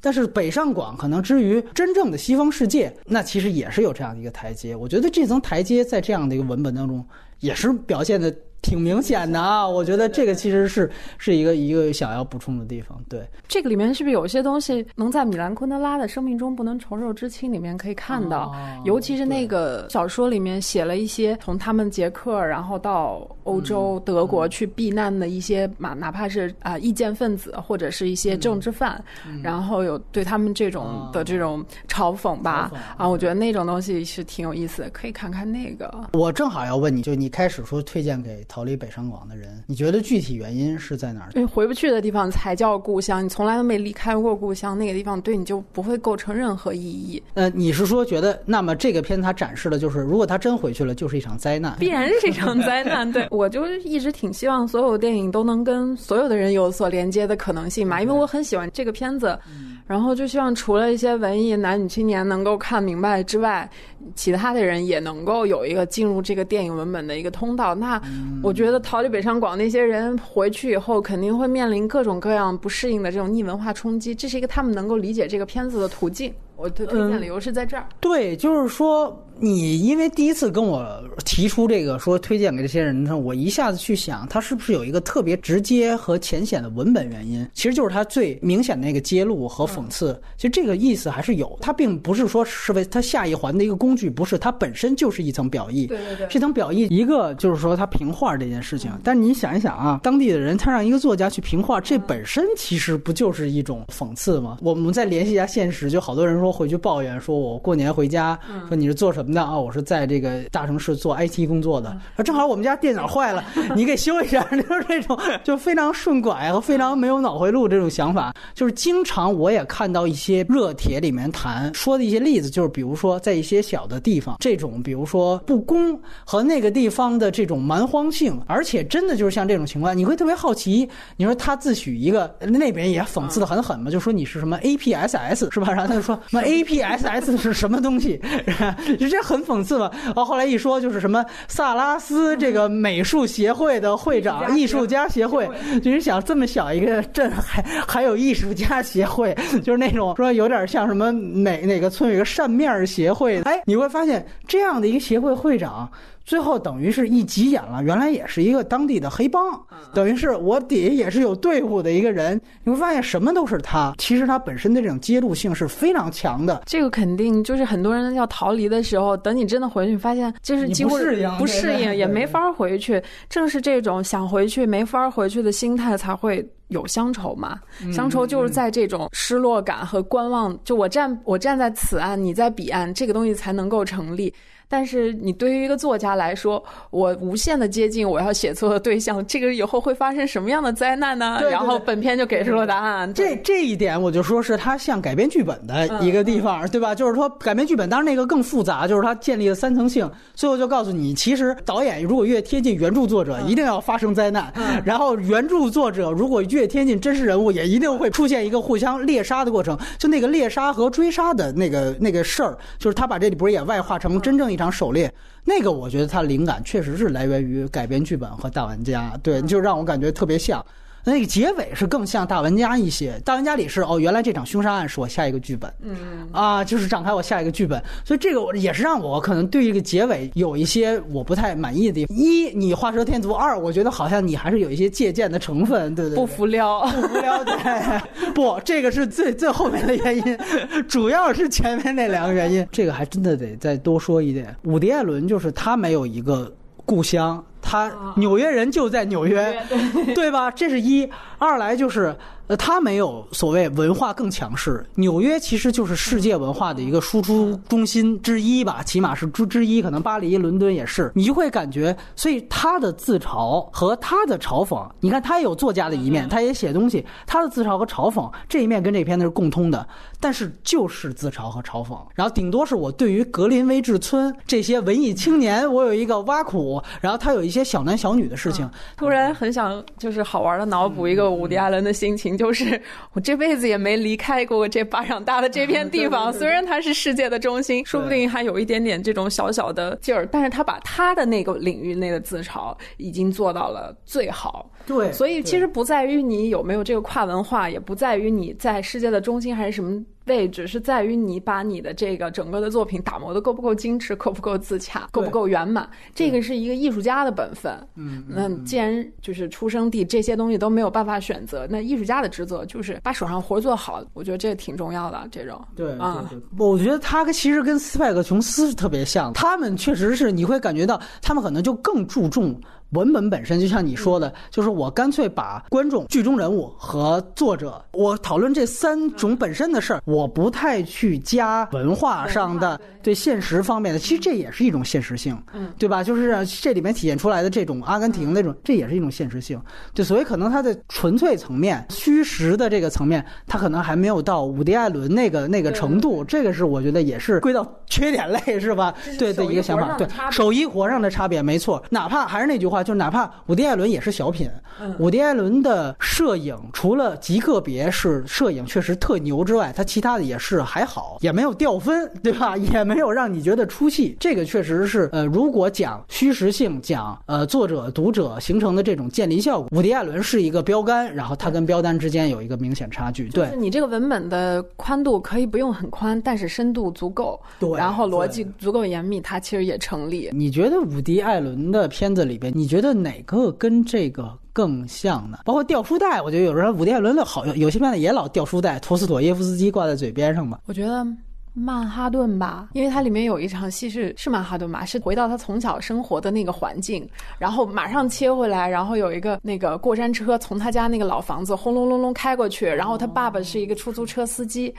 但是北上广可能之于真正的西方世界，那其实也是有这样的一个台阶。我觉得这层台阶在这样的一个文本当中，也是表现的。挺明显的啊，我觉得这个其实是是一个一个想要补充的地方。对，这个里面是不是有一些东西能在米兰昆德拉的《生命中不能承受之轻》里面可以看到？尤其是那个小说里面写了一些从他们捷克然后到欧洲德国去避难的一些嘛，哪怕是啊意见分子或者是一些政治犯，然后有对他们这种的这种嘲讽吧啊，我觉得那种东西是挺有意思的，可以看看那个。我正好要问你，就你开始说推荐给。逃离北上广的人，你觉得具体原因是在哪儿？因为回不去的地方才叫故乡，你从来都没离开过故乡，那个地方对你就不会构成任何意义。呃，你是说觉得，那么这个片它展示的就是，如果他真回去了，就是一场灾难，必然是一场灾难。对我就一直挺希望所有电影都能跟所有的人有所连接的可能性嘛，因为我很喜欢这个片子。然后就希望除了一些文艺男女青年能够看明白之外，其他的人也能够有一个进入这个电影文本的一个通道。那我觉得逃离北上广那些人回去以后，肯定会面临各种各样不适应的这种逆文化冲击，这是一个他们能够理解这个片子的途径。我的推荐理由是在这儿。对，就是说。你因为第一次跟我提出这个说推荐给这些人的时候，我一下子去想，他是不是有一个特别直接和浅显的文本原因？其实就是他最明显的那个揭露和讽刺。其实这个意思还是有，他并不是说是为他下一环的一个工具，不是，它本身就是一层表意。对对对，这层表意一个就是说他评画这件事情。但你想一想啊，当地的人他让一个作家去评画，这本身其实不就是一种讽刺吗？我们再联系一下现实，就好多人说回去抱怨，说我过年回家，说你是做什么？那啊，我是在这个大城市做 IT 工作的，正好我们家电脑坏了，你给修一下，就是这种就非常顺拐和非常没有脑回路这种想法，就是经常我也看到一些热帖里面谈说的一些例子，就是比如说在一些小的地方，这种比如说不公和那个地方的这种蛮荒性，而且真的就是像这种情况，你会特别好奇，你说他自诩一个那边也讽刺的很狠嘛，就说你是什么 APSS 是吧？然后他就说什么 APSS 是什么东西，就这。很讽刺嘛，然后后来一说就是什么萨拉斯这个美术协会的会长，艺术家协会，就是想这么小一个镇还还有艺术家协会，就是那种说有点像什么哪哪个村有一个扇面协会，哎，你会发现这样的一个协会会长。最后等于是一急眼了，原来也是一个当地的黑帮，等于是我底下也是有队伍的一个人。你会发现什么都是他，其实他本身的这种揭露性是非常强的。这个肯定就是很多人要逃离的时候，等你真的回去，发现就是几乎不适应，也没法回去。正是这种想回去没法回去的心态，才会有乡愁嘛。乡愁就是在这种失落感和观望，就我站我站在此岸，你在彼岸，这个东西才能够成立。但是你对于一个作家来说，我无限的接近我要写作的对象，这个以后会发生什么样的灾难呢？然后本片就给出了答案。这这一点我就说是他像改编剧本的一个地方，对吧？就是说改编剧本，当然那个更复杂，就是他建立了三层性。最后就告诉你，其实导演如果越贴近原著作者，一定要发生灾难；然后原著作者如果越贴近真实人物，也一定会出现一个互相猎杀的过程。就那个猎杀和追杀的那个那个事儿，就是他把这里不是也外化成真正一。场狩猎，那个我觉得他灵感确实是来源于改编剧本和大玩家，对，就让我感觉特别像。那个结尾是更像大玩家一些，大玩家里是哦，原来这场凶杀案是我下一个剧本，嗯啊，就是展开我下一个剧本，所以这个也是让我可能对这个结尾有一些我不太满意的地方。一，你画蛇添足；二，我觉得好像你还是有一些借鉴的成分，对对？不服撩，不服撩，对，不，这个是最最后面的原因，主要是前面那两个原因，这个还真的得再多说一点。伍迪·艾伦就是他没有一个故乡。他纽约人就在纽约，对吧？这是一。二来就是呃，它没有所谓文化更强势。纽约其实就是世界文化的一个输出中心之一吧，起码是之之一。可能巴黎、伦敦也是，你就会感觉，所以他的自嘲和他的嘲讽，你看他也有作家的一面，他也写东西，他的自嘲和嘲讽这一面跟这片子是共通的，但是就是自嘲和嘲讽，然后顶多是我对于格林威治村这些文艺青年，我有一个挖苦，然后他有一些小男小女的事情，突然很想就是好玩的脑补一个伍迪·艾伦的心情。就是我这辈子也没离开过这巴掌大的这片地方，虽然它是世界的中心，说不定还有一点点这种小小的劲儿，但是他把他的那个领域内的自嘲已经做到了最好。对，所以其实不在于你有没有这个跨文化，也不在于你在世界的中心还是什么。位置是在于你把你的这个整个的作品打磨的够不够精致，够不够自洽，够不够圆满。这个是一个艺术家的本分。嗯，那既然就是出生地这些东西都没有办法选择，那艺术家的职责就是把手上活做好。我觉得这挺重要的。这种对啊，我觉得他其实跟斯派克琼斯是特别像，他们确实是你会感觉到他们可能就更注重。文本本身就像你说的，就是我干脆把观众、剧中人物和作者，我讨论这三种本身的事儿，我不太去加文化上的对现实方面的。其实这也是一种现实性，嗯，对吧？就是这里面体现出来的这种阿根廷那种，这也是一种现实性。对，所以可能它的纯粹层面、虚实的这个层面，它可能还没有到伍迪·艾伦那个那个程度。这个是我觉得也是归到 缺点类，是吧？对的一个想法。对，手艺活上的差别没错。哪怕还是那句话。就是哪怕伍迪·艾伦也是小品，伍迪·艾伦的摄影除了极个别是摄影确实特牛之外，他其他的也是还好，也没有掉分，对吧？也没有让你觉得出戏。这个确实是，呃，如果讲虚实性，讲呃作者读者形成的这种建立效果，伍迪·艾伦是一个标杆，然后他跟标杆之间有一个明显差距。对，你这个文本的宽度可以不用很宽，但是深度足够，对，然后逻辑足够严密，它其实也成立。你觉得伍迪·艾伦的片子里边，你？觉得哪个跟这个更像呢？包括掉书袋，我觉得有时候伍迪·艾伦的好，有些片子也老掉书袋，陀思妥耶夫斯基挂在嘴边上吧。我觉得。曼哈顿吧，因为它里面有一场戏是是曼哈顿吧，是回到他从小生活的那个环境，然后马上切回来，然后有一个那个过山车从他家那个老房子轰隆隆隆开过去，然后他爸爸是一个出租车司机，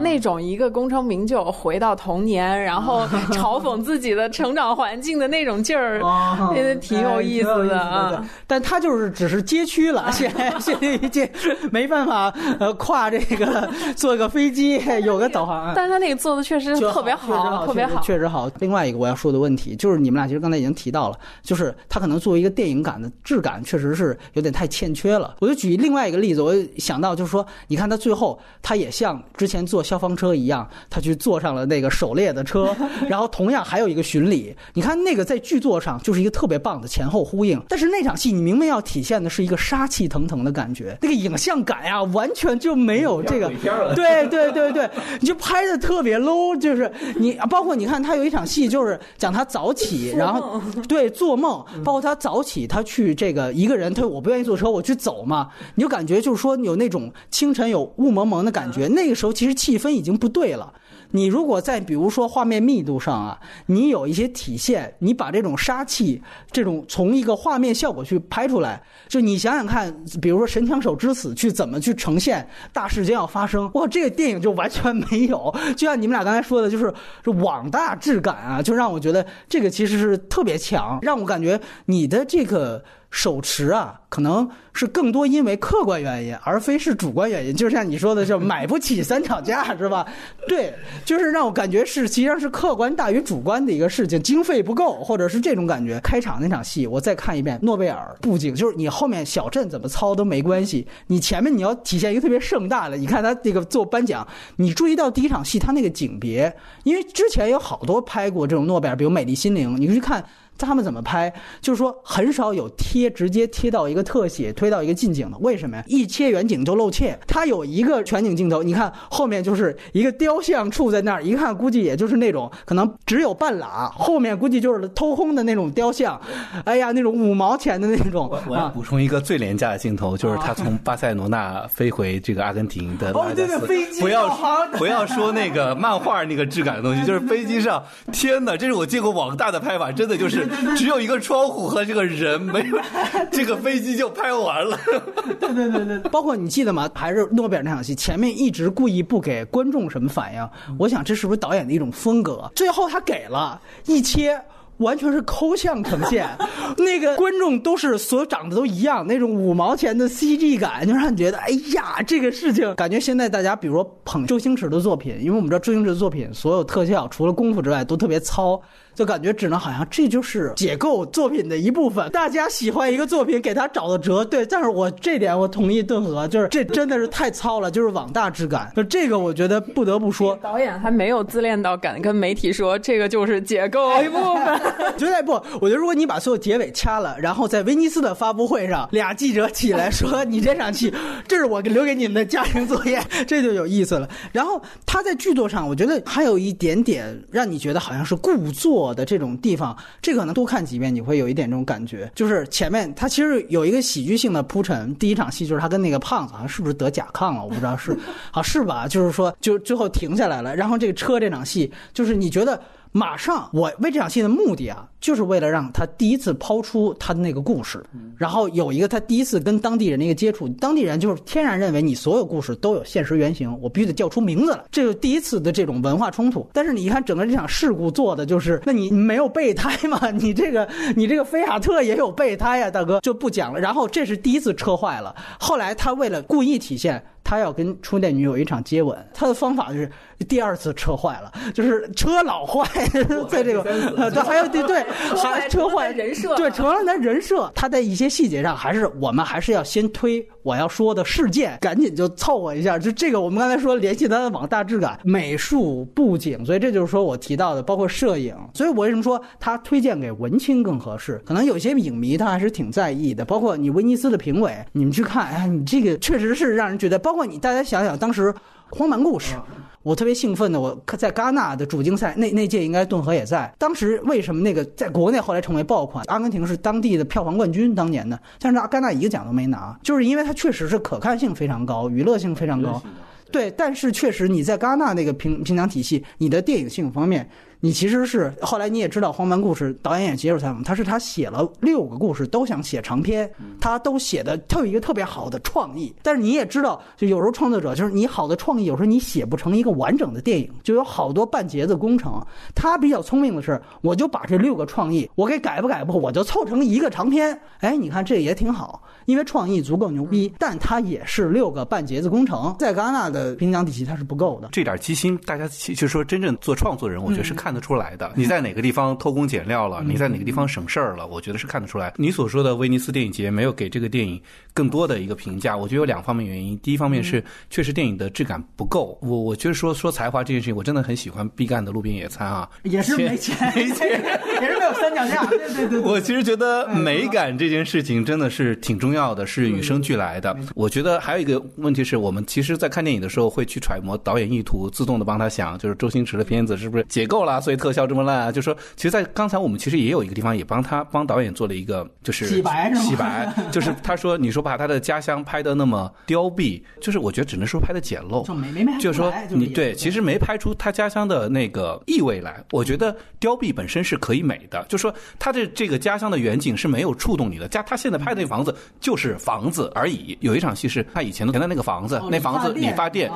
那种一个功成名就回到童年，然后嘲讽自己的成长环境的那种劲儿，挺有意思的啊。但他就是只是街区了，现 现在一街没办法呃跨这个坐个飞机有个导航，但他那个。做的确实特别好，特别好，确实好。另外一个我要说的问题就是，你们俩其实刚才已经提到了，就是他可能作为一个电影感的质感，确实是有点太欠缺了。我就举另外一个例子，我想到就是说，你看他最后，他也像之前坐消防车一样，他去坐上了那个狩猎的车，然后同样还有一个巡礼。你看那个在剧作上就是一个特别棒的前后呼应，但是那场戏你明明要体现的是一个杀气腾腾的感觉，那个影像感呀，完全就没有这个。对对对对，你就拍的特。别 low，就是你，包括你看他有一场戏，就是讲他早起，然后对做梦，包括他早起，他去这个一个人，他我不愿意坐车，我去走嘛，你就感觉就是说有那种清晨有雾蒙蒙的感觉，那个时候其实气氛已经不对了。你如果在比如说画面密度上啊，你有一些体现，你把这种杀气，这种从一个画面效果去拍出来，就你想想看，比如说神枪手之死去怎么去呈现大事件要发生，哇，这个电影就完全没有。就像你们俩刚才说的，就是这网大质感啊，就让我觉得这个其实是特别强，让我感觉你的这个。手持啊，可能是更多因为客观原因，而非是主观原因。就像你说的，就买不起三场架是吧？对，就是让我感觉是，实际上是客观大于主观的一个事情，经费不够，或者是这种感觉。开场那场戏，我再看一遍诺贝尔布景，就是你后面小镇怎么操都没关系，你前面你要体现一个特别盛大的。你看他那个做颁奖，你注意到第一场戏他那个景别，因为之前有好多拍过这种诺贝尔，比如《美丽心灵》，你去看。他们怎么拍？就是说很少有贴直接贴到一个特写，推到一个近景的。为什么呀？一切远景就露怯。它有一个全景镜头，你看后面就是一个雕像处在那儿，一看估计也就是那种可能只有半拉，后面估计就是偷空的那种雕像。哎呀，那种五毛钱的那种。我要补充一个最廉价的镜头，就是他从巴塞罗那飞回这个阿根廷的。哦，对对，飞机。不要不要说那个漫画那个质感的东西，就是飞机上，天哪，这是我见过网大的拍法，真的就是。只有一个窗户和这个人，没有 这个飞机就拍完了。对对对对，包括你记得吗？还是诺贝尔那场戏，前面一直故意不给观众什么反应，我想这是不是导演的一种风格？最后他给了一切。完全是抠像呈现，那个观众都是所有长得都一样，那种五毛钱的 CG 感，就让你觉得，哎呀，这个事情感觉现在大家，比如说捧周星驰的作品，因为我们知道周星驰的作品所有特效除了功夫之外都特别糙。就感觉只能好像这就是解构作品的一部分。大家喜欢一个作品，给他找的辙，对。但是我这点我同意顿河，就是这真的是太糙了，就是网大之感。就这个，我觉得不得不说，导演还没有自恋到敢跟媒体说这个就是解构一部分。绝对不，我觉得如果你把所有结尾掐了，然后在威尼斯的发布会上，俩记者起来说你这场戏，这是我留给你们的家庭作业，这就有意思了。然后他在剧作上，我觉得还有一点点让你觉得好像是故作。我的这种地方，这可能多看几遍你会有一点这种感觉，就是前面他其实有一个喜剧性的铺陈。第一场戏就是他跟那个胖子好像是不是得甲亢了，我不知道是，好是吧？就是说就最后停下来了，然后这个车这场戏就是你觉得。马上，我为这场戏的目的啊，就是为了让他第一次抛出他的那个故事，然后有一个他第一次跟当地人的一个接触，当地人就是天然认为你所有故事都有现实原型，我必须得叫出名字来，这是第一次的这种文化冲突。但是你一看整个这场事故做的就是，那你没有备胎吗？你这个 你这个菲亚特也有备胎呀，大哥就不讲了。然后这是第一次车坏了，后来他为了故意体现。他要跟初恋女友一场接吻，他的方法就是第二次车坏了，就是车老坏，在这个他 还有对对，还车坏人设，对成了咱人设。他在一些细节上还是我们还是要先推我要说的事件，赶紧就凑合一下。就这个我们刚才说联系他的网大质感、美术、布景，所以这就是说我提到的，包括摄影。所以我为什么说他推荐给文青更合适？可能有些影迷他还是挺在意的，包括你威尼斯的评委，你们去看，哎，你这个确实是让人觉得包。包括你，大家想想，当时荒蛮故事，我特别兴奋的，我在戛纳的主竞赛那那届应该顿河也在。当时为什么那个在国内后来成为爆款？阿根廷是当地的票房冠军，当年的，但是戛纳一个奖都没拿，就是因为它确实是可看性非常高，娱乐性非常高。对，但是确实你在戛纳那个评评奖体系，你的电影性方面。你其实是后来你也知道《荒蛮故事》，导演也接受采访，他是他写了六个故事都想写长篇，他都写的他有一个特别好的创意，但是你也知道，就有时候创作者就是你好的创意，有时候你写不成一个完整的电影，就有好多半截子工程。他比较聪明的是，我就把这六个创意我给改不改不，我就凑成一个长篇。哎，你看这也挺好，因为创意足够牛逼，但它也是六个半截子工程，在戛纳的评奖体系它是不够的。这点机心，大家其实说真正做创作人，我觉得是看。得出来的，你在哪个地方偷工减料了？你在哪个地方省事儿了？我觉得是看得出来。你所说的威尼斯电影节没有给这个电影更多的一个评价，我觉得有两方面原因。第一方面是确实电影的质感不够。我我觉得说说才华这件事情，我真的很喜欢毕赣的《路边野餐》啊，也是没钱，没钱，也是没有三脚架。对对对。我其实觉得美感这件事情真的是挺重要的，是与生俱来的。我觉得还有一个问题是我们其实，在看电影的时候会去揣摩导演意图，自动的帮他想，就是周星驰的片子是不是解构了，所以特效这么烂。啊，就说，其实，在刚才我们其实也有一个地方，也帮他帮导演做了一个，就是洗白，洗白，就是他说，你说把他的家乡拍的那么凋敝，就是我觉得只能说拍的简陋，就没没拍，就是说你对，其实没拍出他家乡的那个意味来。我觉得凋敝本身是可以美的，就说他的这个家乡的远景是没有触动你的，家他现在拍的那房子就是房子而已。有一场戏是他以前的前的那个房子，那房子理发店，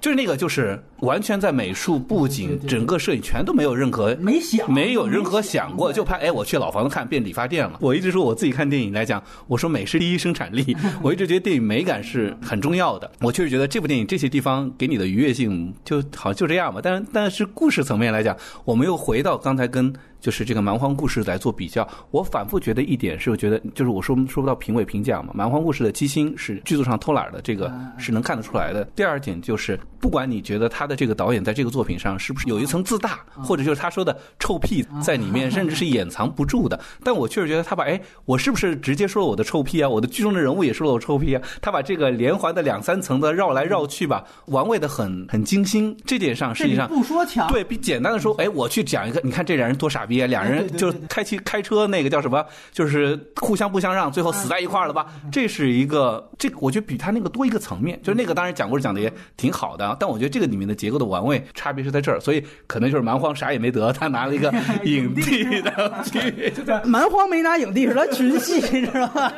就是那个就是完全在美术布景整个摄影全都没有任何没想。没有任何想过，就怕哎，我去老房子看变理发店了。我一直说我自己看电影来讲，我说美是第一生产力，我一直觉得电影美感是很重要的。我确实觉得这部电影这些地方给你的愉悦性就好就这样吧。但是但是故事层面来讲，我们又回到刚才跟。就是这个蛮荒故事来做比较，我反复觉得一点是，我觉得就是我说说不到评委评奖嘛，蛮荒故事的基心是剧组上偷懒的，这个是能看得出来的。第二点就是，不管你觉得他的这个导演在这个作品上是不是有一层自大，或者就是他说的臭屁在里面，甚至是掩藏不住的，但我确实觉得他把哎，我是不是直接说了我的臭屁啊？我的剧中的人物也说了我臭屁啊？他把这个连环的两三层的绕来绕去吧，玩味的很很精心。这点上实际上不说强，对比简单的说，哎，我去讲一个，你看这俩人多傻。逼，两人 就开汽开车那个叫什么，就是互相不相让，最后死在一块儿了吧？这是一个，这我觉得比他那个多一个层面。就是那个当然讲故事讲的也挺好的，但我觉得这个里面的结构的玩味差别是在这儿，所以可能就是蛮荒啥也没得，他拿了一个 影帝的剧，蛮荒没拿影帝是他群戏，知道吧？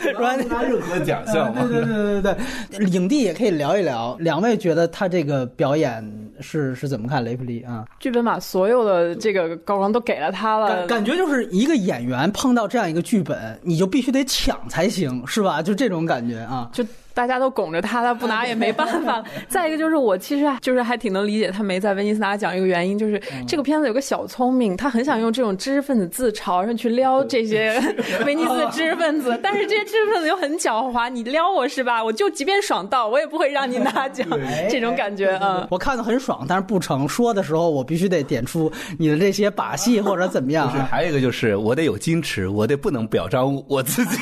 是吧？拿任何奖项嘛？对对对对对，影帝也可以聊一聊。两位觉得他这个表演是是怎么看？雷普利啊，剧本把所有的这个高光都给了他了，感觉就是一个演员碰到这样一个剧本，你就必须得抢才行，是吧？就这种感觉啊，就。大家都拱着他，他不拿也没办法。再一个就是，我其实就是还挺能理解他没在威尼斯拿奖一个原因，就是这个片子有个小聪明，他很想用这种知识分子自嘲上去撩这些 威尼斯的知识分子，但是这些知识分子又很狡猾，你撩我是吧？我就即便爽到，我也不会让你拿奖，这种感觉啊。我看的很爽，但是不成。说的时候我必须得点出你的这些把戏或者怎么样。还有一个就是我得有矜持，我得不能表彰我自己。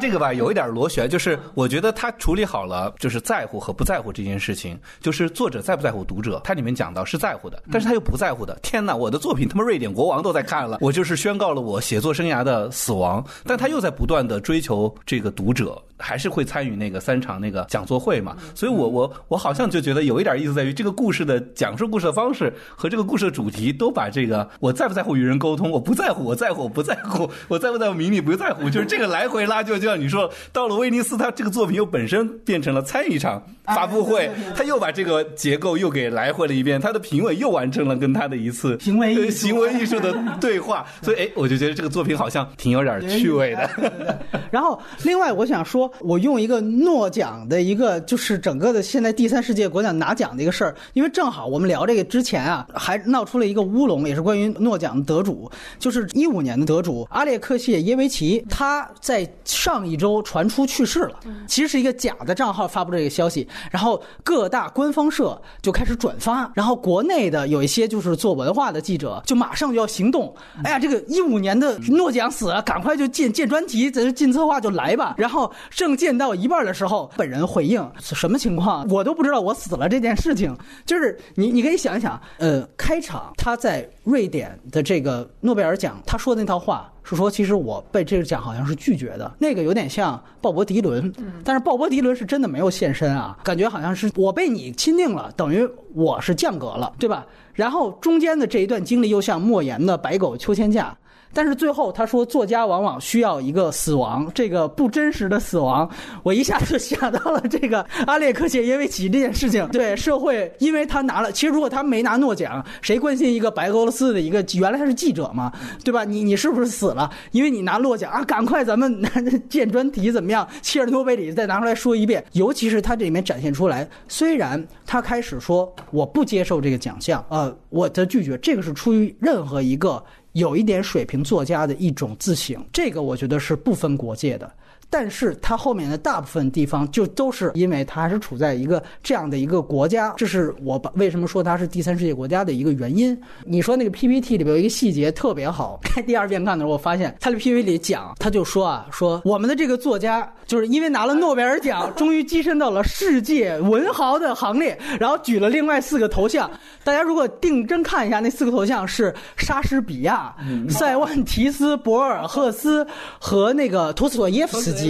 这个吧，有一点螺旋，就是我觉得他处理好了，就是在乎和不在乎这件事情。就是作者在不在乎读者，他里面讲到是在乎的，但是他又不在乎的。天哪，我的作品他妈瑞典国王都在看了，我就是宣告了我写作生涯的死亡。但他又在不断的追求这个读者。还是会参与那个三场那个讲座会嘛，所以我我我好像就觉得有一点意思在于这个故事的讲述故事的方式和这个故事的主题都把这个我在不在乎与人沟通，我不在乎，我在乎，我不在乎，我在不在乎名利不在乎，就是这个来回拉，就就像你说到了威尼斯，他这个作品又本身变成了参与一场发布会，他又把这个结构又给来回了一遍，他的评委又完成了跟他的一次行为行为艺术的对话，所以哎，我就觉得这个作品好像挺有点趣味的。然后另外我想说。我用一个诺奖的一个，就是整个的现在第三世界国奖拿奖的一个事儿，因为正好我们聊这个之前啊，还闹出了一个乌龙，也是关于诺奖得主，就是一五年的得主阿列克谢耶维奇，他在上一周传出去世了，其实是一个假的账号发布这个消息，然后各大官方社就开始转发，然后国内的有一些就是做文化的记者就马上就要行动，哎呀，这个一五年的诺奖死了，赶快就进进专题，这进策划就来吧，然后。正见到一半的时候，本人回应什么情况？我都不知道我死了这件事情。就是你，你可以想一想，呃，开场他在瑞典的这个诺贝尔奖，他说的那套话是说，其实我被这个奖好像是拒绝的。那个有点像鲍勃迪伦，但是鲍勃迪伦是真的没有现身啊，感觉好像是我被你钦定了，等于我是降格了，对吧？然后中间的这一段经历又像莫言的《白狗秋千架》。但是最后他说，作家往往需要一个死亡，这个不真实的死亡，我一下就想到了这个阿列克谢耶维奇这件事情。对社会，因为他拿了，其实如果他没拿诺奖，谁关心一个白俄罗斯的一个原来他是记者嘛，对吧？你你是不是死了？因为你拿诺奖啊，赶快咱们建专题怎么样？切尔诺贝里再拿出来说一遍。尤其是他这里面展现出来，虽然他开始说我不接受这个奖项，呃，我的拒绝，这个是出于任何一个。有一点水平作家的一种自省，这个我觉得是不分国界的。但是它后面的大部分地方就都是因为它还是处在一个这样的一个国家，这是我把为什么说它是第三世界国家的一个原因。你说那个 PPT 里边有一个细节特别好，第二遍看的时候我发现，他的 PPT 里讲，他就说啊，说我们的这个作家就是因为拿了诺贝尔奖，终于跻身到了世界文豪的行列，然后举了另外四个头像。大家如果定真看一下，那四个头像是莎士比亚、塞万提斯、博尔赫斯和那个托斯妥耶夫斯基。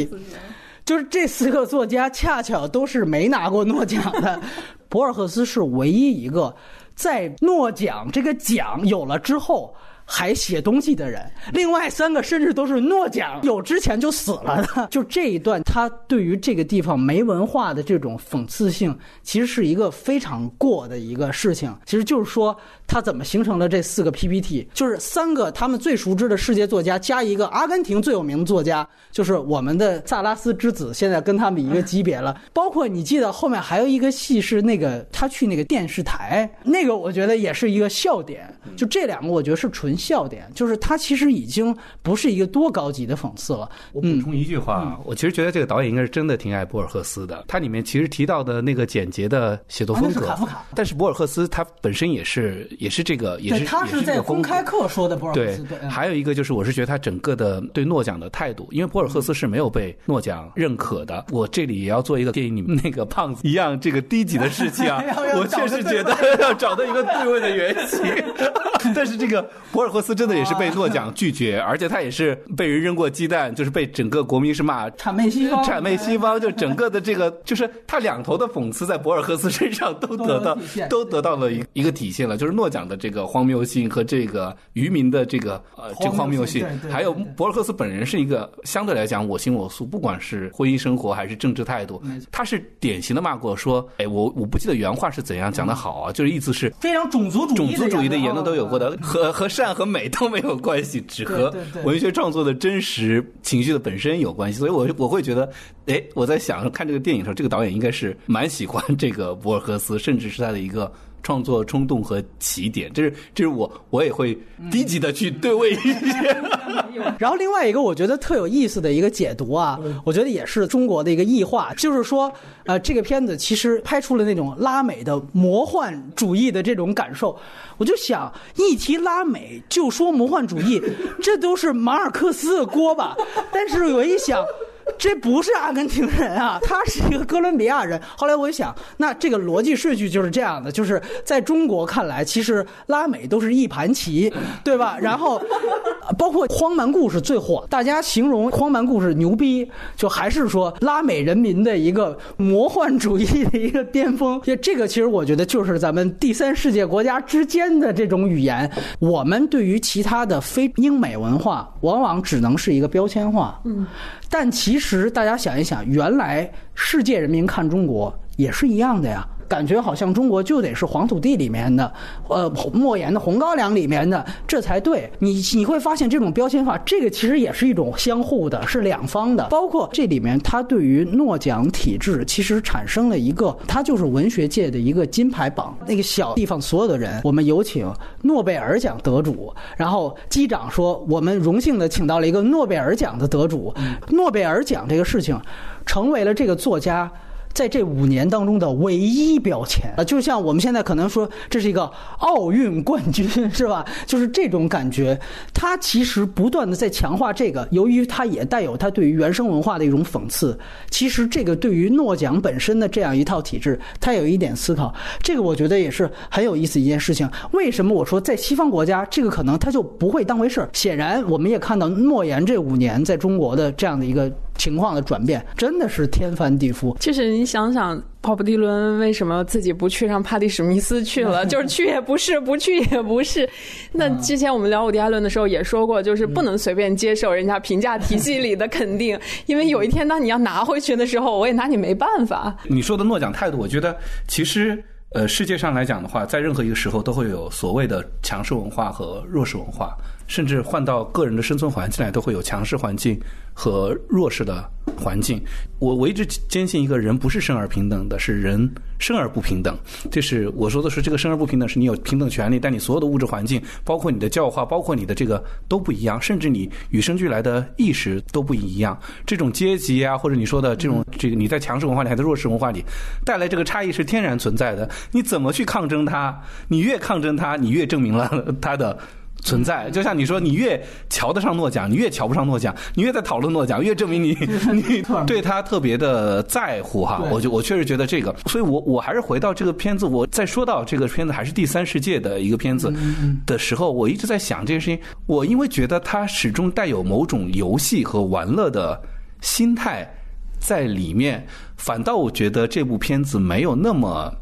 就是这四个作家恰巧都是没拿过诺奖的，博尔赫斯是唯一一个在诺奖这个奖有了之后。还写东西的人，另外三个甚至都是诺奖有之前就死了的。就这一段，他对于这个地方没文化的这种讽刺性，其实是一个非常过的一个事情。其实就是说，他怎么形成了这四个 PPT，就是三个他们最熟知的世界作家加一个阿根廷最有名的作家，就是我们的萨拉斯之子，现在跟他们一个级别了。包括你记得后面还有一个戏是那个他去那个电视台，那个我觉得也是一个笑点。就这两个，我觉得是纯。笑点，就是他其实已经不是一个多高级的讽刺了。我补充一句话，我其实觉得这个导演应该是真的挺爱博尔赫斯的。他里面其实提到的那个简洁的写作风格，但是博尔赫斯他本身也是也是这个也是他是在公开课说的博尔赫斯。对，还有一个就是我是觉得他整个的对诺奖的态度，因为博尔赫斯是没有被诺奖认可的。我这里也要做一个电影里面那个胖子一样这个低级的事情啊，我确实觉得 要找到一个对位的原型。但是这个博尔赫斯真的也是被诺奖拒绝，而且他也是被人扔过鸡蛋，就是被整个国民是骂谄媚西方，谄媚西方，就整个的这个就是他两头的讽刺在博尔赫斯身上都得到都得到了一一个体现了，就是诺奖的这个荒谬性和这个渔民的这个呃这个荒谬性，还有博尔赫斯本人是一个相对来讲我行我素，不管是婚姻生活还是政治态度，他是典型的骂过说，哎我我不记得原话是怎样讲的好啊，就是意思是非常种族主义种族主义的言论都有过的，和和善和美都没有关系，只和文学创作的真实情绪的本身有关系，所以我我会觉得，哎，我在想看这个电影的时候，这个导演应该是蛮喜欢这个博尔赫斯，甚至是他的一个。创作冲动和起点，这是这是我我也会低级的去对位一些。然后另外一个我觉得特有意思的一个解读啊，我觉得也是中国的一个异化，就是说，呃，这个片子其实拍出了那种拉美的魔幻主义的这种感受。我就想，一提拉美就说魔幻主义，这都是马尔克斯的锅吧？但是我一想。这不是阿根廷人啊，他是一个哥伦比亚人。后来我一想，那这个逻辑顺序就是这样的：就是在中国看来，其实拉美都是一盘棋，对吧？然后，包括荒蛮故事最火，大家形容荒蛮故事牛逼，就还是说拉美人民的一个魔幻主义的一个巅峰。这个其实我觉得就是咱们第三世界国家之间的这种语言，我们对于其他的非英美文化，往往只能是一个标签化。嗯。但其其实大家想一想，原来世界人民看中国也是一样的呀。感觉好像中国就得是黄土地里面的，呃，莫言的红高粱里面的，这才对。你你会发现这种标签化，这个其实也是一种相互的，是两方的。包括这里面，他对于诺奖体制其实产生了一个，它就是文学界的一个金牌榜。那个小地方所有的人，我们有请诺贝尔奖得主，然后机长说，我们荣幸的请到了一个诺贝尔奖的得主。诺贝尔奖这个事情，成为了这个作家。在这五年当中的唯一标签啊，就像我们现在可能说这是一个奥运冠军，是吧？就是这种感觉。他其实不断的在强化这个，由于他也带有他对于原生文化的一种讽刺。其实这个对于诺奖本身的这样一套体制，他有一点思考。这个我觉得也是很有意思一件事情。为什么我说在西方国家这个可能他就不会当回事儿？显然我们也看到诺言这五年在中国的这样的一个。情况的转变真的是天翻地覆。其实你想想，鲍勃迪伦为什么自己不去，让帕蒂史密斯去了？就是去也不是，不去也不是。那之前我们聊伍迪艾伦的时候也说过，就是不能随便接受人家评价体系里的肯定，因为有一天当你要拿回去的时候，我也拿你没办法。你说的诺奖态度，我觉得其实呃，世界上来讲的话，在任何一个时候都会有所谓的强势文化和弱势文化。甚至换到个人的生存环境来，都会有强势环境和弱势的环境。我我一直坚信，一个人不是生而平等的，是人生而不平等。这是我说的是，这个生而不平等是你有平等权利，但你所有的物质环境，包括你的教化，包括你的这个都不一样，甚至你与生俱来的意识都不一样。这种阶级啊，或者你说的这种这个你在强势文化里还在弱势文化里带来这个差异是天然存在的。你怎么去抗争它？你越抗争它，你越证明了它的。存在，就像你说，你越瞧得上诺奖，你越瞧不上诺奖；你越在讨论诺奖，越证明你 你对他特别的在乎哈。我就我确实觉得这个，所以我我还是回到这个片子，我在说到这个片子还是第三世界的一个片子的时候，我一直在想这件事情。我因为觉得它始终带有某种游戏和玩乐的心态在里面，反倒我觉得这部片子没有那么。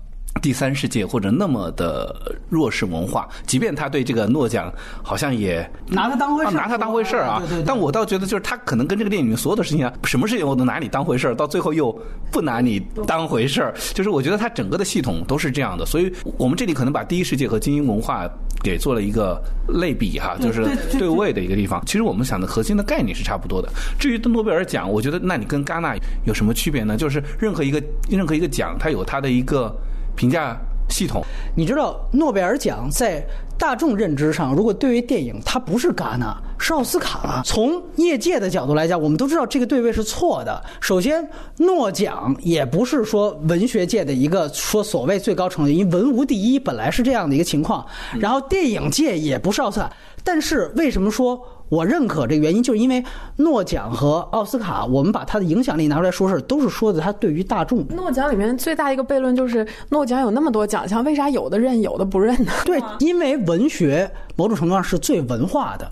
第三世界或者那么的弱势文化，即便他对这个诺奖好像也拿他当回事拿他当回事儿啊。但我倒觉得，就是他可能跟这个电影里面所有的事情啊，什么事情我都拿你当回事儿，到最后又不拿你当回事儿。就是我觉得他整个的系统都是这样的。所以我们这里可能把第一世界和精英文化给做了一个类比哈，就是对位的一个地方。其实我们想的核心的概念是差不多的。至于诺贝尔奖，我觉得那你跟戛纳有什么区别呢？就是任何一个任何一个奖，它有它的一个。评价系统。你知道诺贝尔奖在大众认知上，如果对于电影它不是戛纳，是奥斯卡。从业界的角度来讲，我们都知道这个对位是错的。首先，诺奖也不是说文学界的一个说所谓最高成就，因为文无第一本来是这样的一个情况。然后电影界也不是奥斯卡，但是为什么说？我认可这个原因，就是因为诺奖和奥斯卡，我们把它的影响力拿出来说事都是说的它对于大众。诺奖里面最大一个悖论就是，诺奖有那么多奖项，为啥有的认，有的不认呢？对，因为文学某种程度上是最文化的。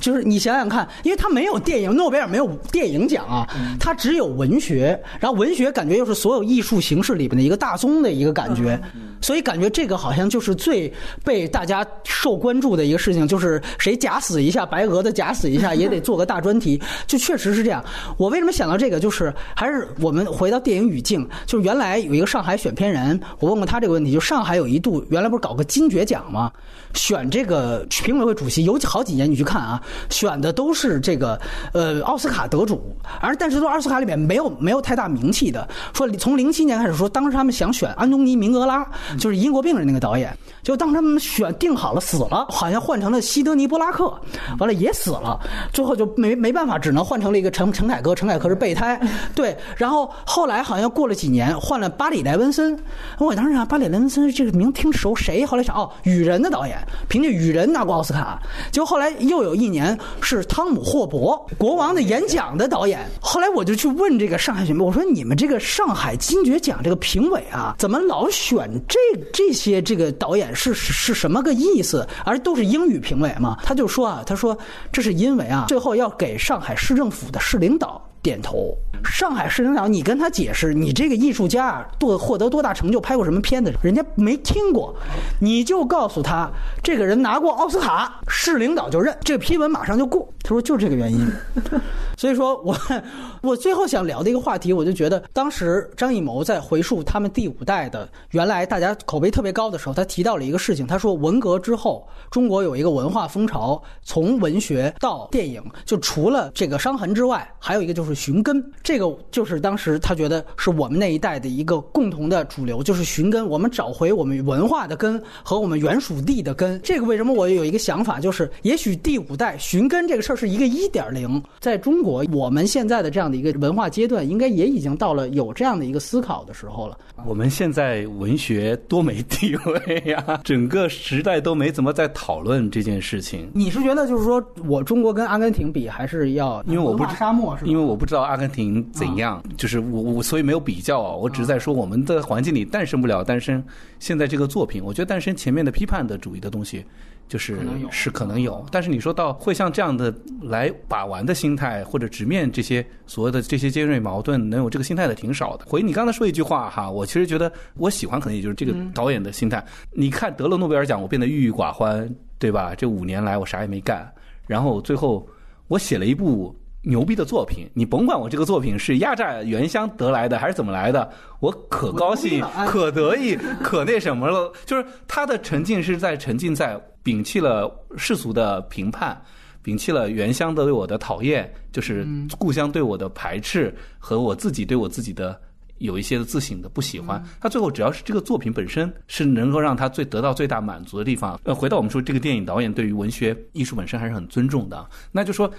就是你想想看，因为他没有电影，诺贝尔没有电影奖啊，他只有文学，然后文学感觉又是所有艺术形式里边的一个大宗的一个感觉，所以感觉这个好像就是最被大家受关注的一个事情，就是谁假死一下，白俄的假死一下也得做个大专题，就确实是这样。我为什么想到这个，就是还是我们回到电影语境，就是原来有一个上海选片人，我问过他这个问题，就上海有一度原来不是搞个金爵奖吗？选这个评委会主席有好几年，你去看啊。选的都是这个呃奥斯卡得主，而但是说奥斯卡里面没有没有太大名气的。说从零七年开始说，当时他们想选安东尼·明格拉，就是英国病人那个导演，就当他们选定好了死了，好像换成了西德尼·波拉克，完了也死了，最后就没没办法，只能换成了一个陈陈凯歌，陈凯歌是备胎，对。然后后来好像过了几年，换了巴里·莱文森。我当时想，巴里·莱文森这个名听熟，谁？后来想，哦，《雨人》的导演，凭借《雨人》拿过奥斯卡。结果后来又有一年。是汤姆·霍伯《国王的演讲》的导演。后来我就去问这个上海选，我说：“你们这个上海金爵奖这个评委啊，怎么老选这这些这个导演？是是什么个意思？而都是英语评委嘛？”他就说啊：“他说这是因为啊，最后要给上海市政府的市领导。”点头。上海市领导，你跟他解释，你这个艺术家多获得多大成就，拍过什么片子，人家没听过。你就告诉他，这个人拿过奥斯卡，市领导就认，这个批文马上就过。他说就这个原因。所以说我 我最后想聊的一个话题，我就觉得当时张艺谋在回述他们第五代的原来大家口碑特别高的时候，他提到了一个事情，他说文革之后，中国有一个文化风潮，从文学到电影，就除了这个伤痕之外，还有一个就是。寻根，这个就是当时他觉得是我们那一代的一个共同的主流，就是寻根，我们找回我们文化的根和我们原属地的根。这个为什么我有一个想法，就是也许第五代寻根这个事儿是一个一点零，在中国我们现在的这样的一个文化阶段，应该也已经到了有这样的一个思考的时候了。我们现在文学多没地位呀，整个时代都没怎么在讨论这件事情。你是觉得就是说我中国跟阿根廷比，还是要因为我不沙漠是？因为我不。不知道阿根廷怎样，就是我我所以没有比较啊，我只是在说我们的环境里诞生不了诞生现在这个作品，我觉得诞生前面的批判的主义的东西，就是是可能有，但是你说到会像这样的来把玩的心态，或者直面这些所谓的这些尖锐矛盾，能有这个心态的挺少的。回你刚才说一句话哈，我其实觉得我喜欢可能也就是这个导演的心态。你看得了诺贝尔奖，我变得郁郁寡欢，对吧？这五年来我啥也没干，然后最后我写了一部。牛逼的作品，你甭管我这个作品是压榨原乡得来的还是怎么来的，我可高兴、可得意、可那什么了。就是他的沉浸是在沉浸在摒弃了世俗的评判，摒弃了原乡对我的讨厌，就是故乡对我的排斥和我自己对我自己的有一些自省的不喜欢。他最后只要是这个作品本身是能够让他最得到最大满足的地方。呃，回到我们说这个电影导演对于文学艺术本身还是很尊重的，那就说。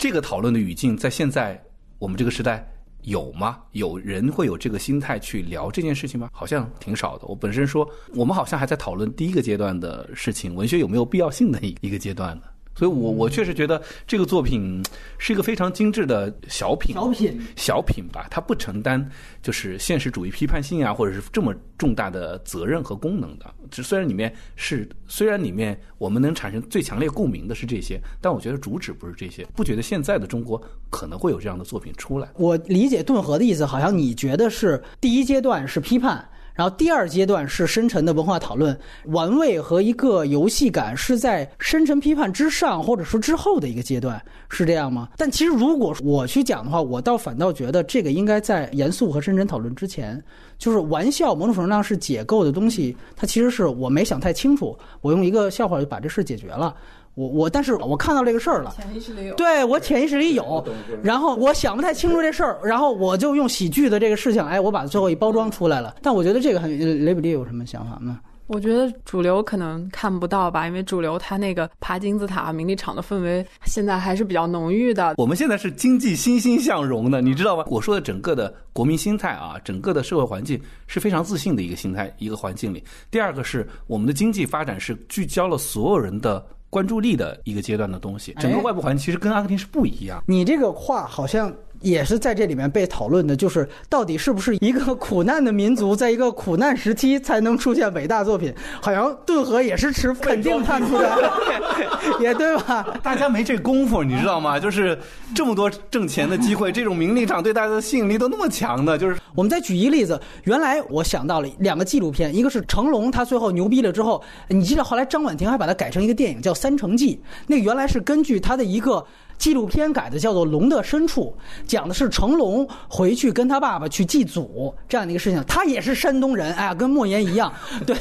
这个讨论的语境在现在我们这个时代有吗？有人会有这个心态去聊这件事情吗？好像挺少的。我本身说，我们好像还在讨论第一个阶段的事情，文学有没有必要性的一一个阶段呢？所以，我我确实觉得这个作品是一个非常精致的小品，小品，小品吧。它不承担就是现实主义批判性啊，或者是这么重大的责任和功能的。只虽然里面是，虽然里面我们能产生最强烈共鸣的是这些，但我觉得主旨不是这些。不觉得现在的中国可能会有这样的作品出来？我理解顿河的意思，好像你觉得是第一阶段是批判。然后第二阶段是深沉的文化讨论，玩味和一个游戏感是在深沉批判之上，或者说之后的一个阶段，是这样吗？但其实如果我去讲的话，我倒反倒觉得这个应该在严肃和深沉讨论之前，就是玩笑某种程度上是解构的东西，它其实是我没想太清楚，我用一个笑话就把这事解决了。我我，但是我看到这个事儿了，潜意识里有，对我潜意识里有，然后我想不太清楚这事儿，然后我就用喜剧的这个事情，哎，我把最后一包装出来了。但我觉得这个很雷比利有什么想法吗？我觉得主流可能看不到吧，因为主流它那个爬金字塔、名利场的氛围现在还是比较浓郁的。我们现在是经济欣欣向荣的，你知道吗？我说的整个的国民心态啊，整个的社会环境是非常自信的一个心态，一个环境里。第二个是我们的经济发展是聚焦了所有人的关注力的一个阶段的东西，整个外部环境其实跟阿根廷是不一样。你这个话好像。也是在这里面被讨论的，就是到底是不是一个苦难的民族，在一个苦难时期才能出现伟大作品？好像顿河也是持肯定态度的，也对吧？大家没这功夫，你知道吗？就是这么多挣钱的机会，这种名利场对大家的吸引力都那么强的，就是我们再举一个例子，原来我想到了两个纪录片，一个是成龙，他最后牛逼了之后，你记得后来张婉婷还把它改成一个电影叫《三成记》，那原来是根据他的一个。纪录片改的叫做《龙的深处》，讲的是成龙回去跟他爸爸去祭祖这样的一个事情。他也是山东人，哎，跟莫言一样，对，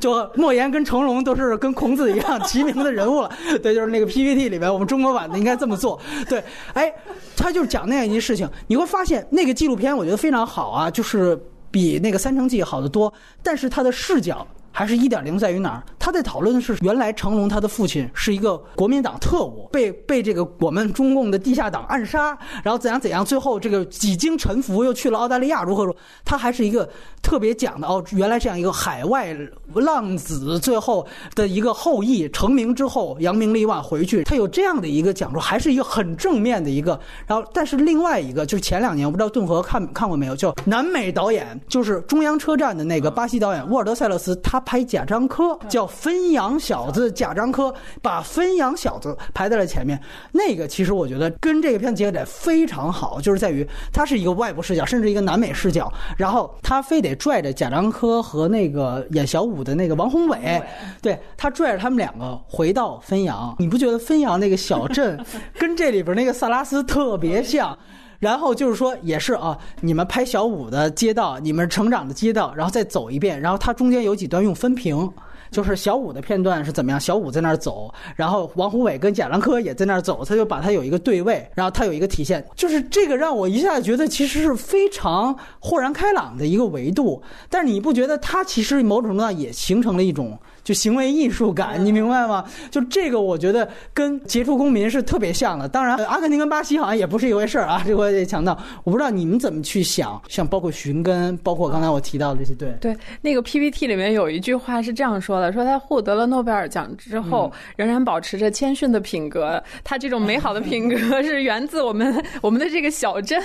就莫言跟成龙都是跟孔子一样齐名的人物了。对，就是那个 PPT 里面，我们中国版的应该这么做。对，哎，他就是讲那样一件事情。你会发现那个纪录片我觉得非常好啊，就是比那个《三成记》好得多，但是他的视角。还是一点零在于哪儿？他在讨论的是，原来成龙他的父亲是一个国民党特务，被被这个我们中共的地下党暗杀，然后怎样怎样，最后这个几经沉浮又去了澳大利亚，如何如何？他还是一个特别讲的哦，原来这样一个海外浪子，最后的一个后裔成名之后扬名立万回去，他有这样的一个讲述，还是一个很正面的一个。然后，但是另外一个就是前两年我不知道顿河看看过没有，叫南美导演，就是中央车站的那个巴西导演沃尔德塞勒斯，他。拍贾樟柯叫《汾阳小子》，贾樟柯把《汾阳小子》排在了前面。那个其实我觉得跟这个片子结合点非常好，就是在于它是一个外部视角，甚至一个南美视角。然后他非得拽着贾樟柯和那个演小五的那个王宏伟，对他拽着他们两个回到汾阳。你不觉得汾阳那个小镇 跟这里边那个萨拉斯特别像？然后就是说，也是啊，你们拍小五的街道，你们成长的街道，然后再走一遍。然后它中间有几段用分屏，就是小五的片段是怎么样？小五在那儿走，然后王宏伟跟贾樟柯也在那儿走，他就把它有一个对位，然后他有一个体现，就是这个让我一下子觉得其实是非常豁然开朗的一个维度。但是你不觉得它其实某种程度上也形成了一种？就行为艺术感，你明白吗？就这个，我觉得跟杰出公民是特别像的。当然，阿根廷跟巴西好像也不是一回事儿啊，这我也强调。我不知道你们怎么去想，像包括寻根，包括刚才我提到的这些，对对。那个 PPT 里面有一句话是这样说的：说他获得了诺贝尔奖之后，仍然 保持着谦逊的品格。他这种美好的品格是源自我们我们的这个小镇。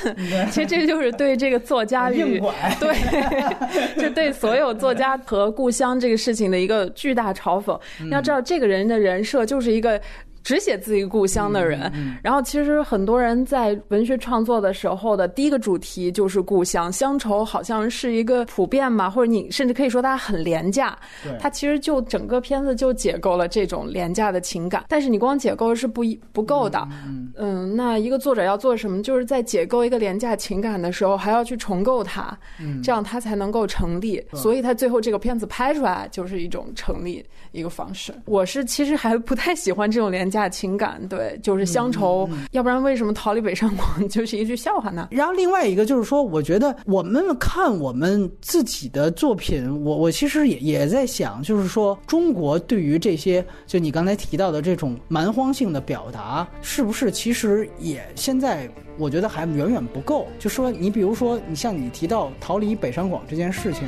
其实这就是对这个作家与 对，就对所有作家和故乡这个事情的一个巨大嘲讽，要知道这个人的人设就是一个。只写自己故乡的人，然后其实很多人在文学创作的时候的第一个主题就是故乡乡愁，好像是一个普遍嘛，或者你甚至可以说它很廉价。它其实就整个片子就解构了这种廉价的情感，但是你光解构是不不够的。嗯，那一个作者要做什么？就是在解构一个廉价情感的时候，还要去重构它，这样它才能够成立。所以它最后这个片子拍出来就是一种成立一个方式。我是其实还不太喜欢这种廉。价情感对，就是乡愁，要不然为什么逃离北上广就是一句笑话呢？然后另外一个就是说，我觉得我们看我们自己的作品，我我其实也也在想，就是说中国对于这些就你刚才提到的这种蛮荒性的表达，是不是其实也现在我觉得还远远不够？就说你比如说，你像你提到逃离北上广这件事情。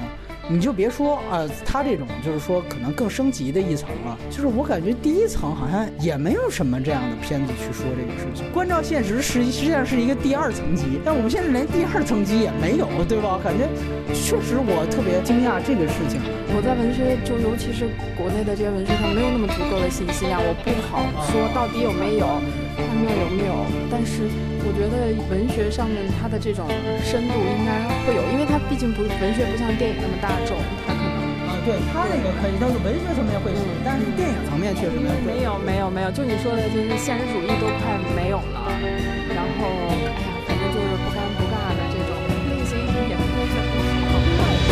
你就别说啊，他这种就是说可能更升级的一层了。就是我感觉第一层好像也没有什么这样的片子去说这个事情。关照现实实实际上是一个第二层级，但我们现在连第二层级也没有，对吧？感觉确实我特别惊讶这个事情。我在文学，就尤其是国内的这些文学上没有那么足够的信息啊，我不好说到底有没有，他们有没有。但是我觉得文学上面它的这种深度应该会有，因为它毕竟不文学，不像电影那么大。种，他可能啊。对他那个可以，但是文学层面会是，但是电影层面确实没有。没有没有没有，就你说的，就是现实主义都快没有了，然后哎呀，反正就是不尴不尬的这种，内心也不是好快乐。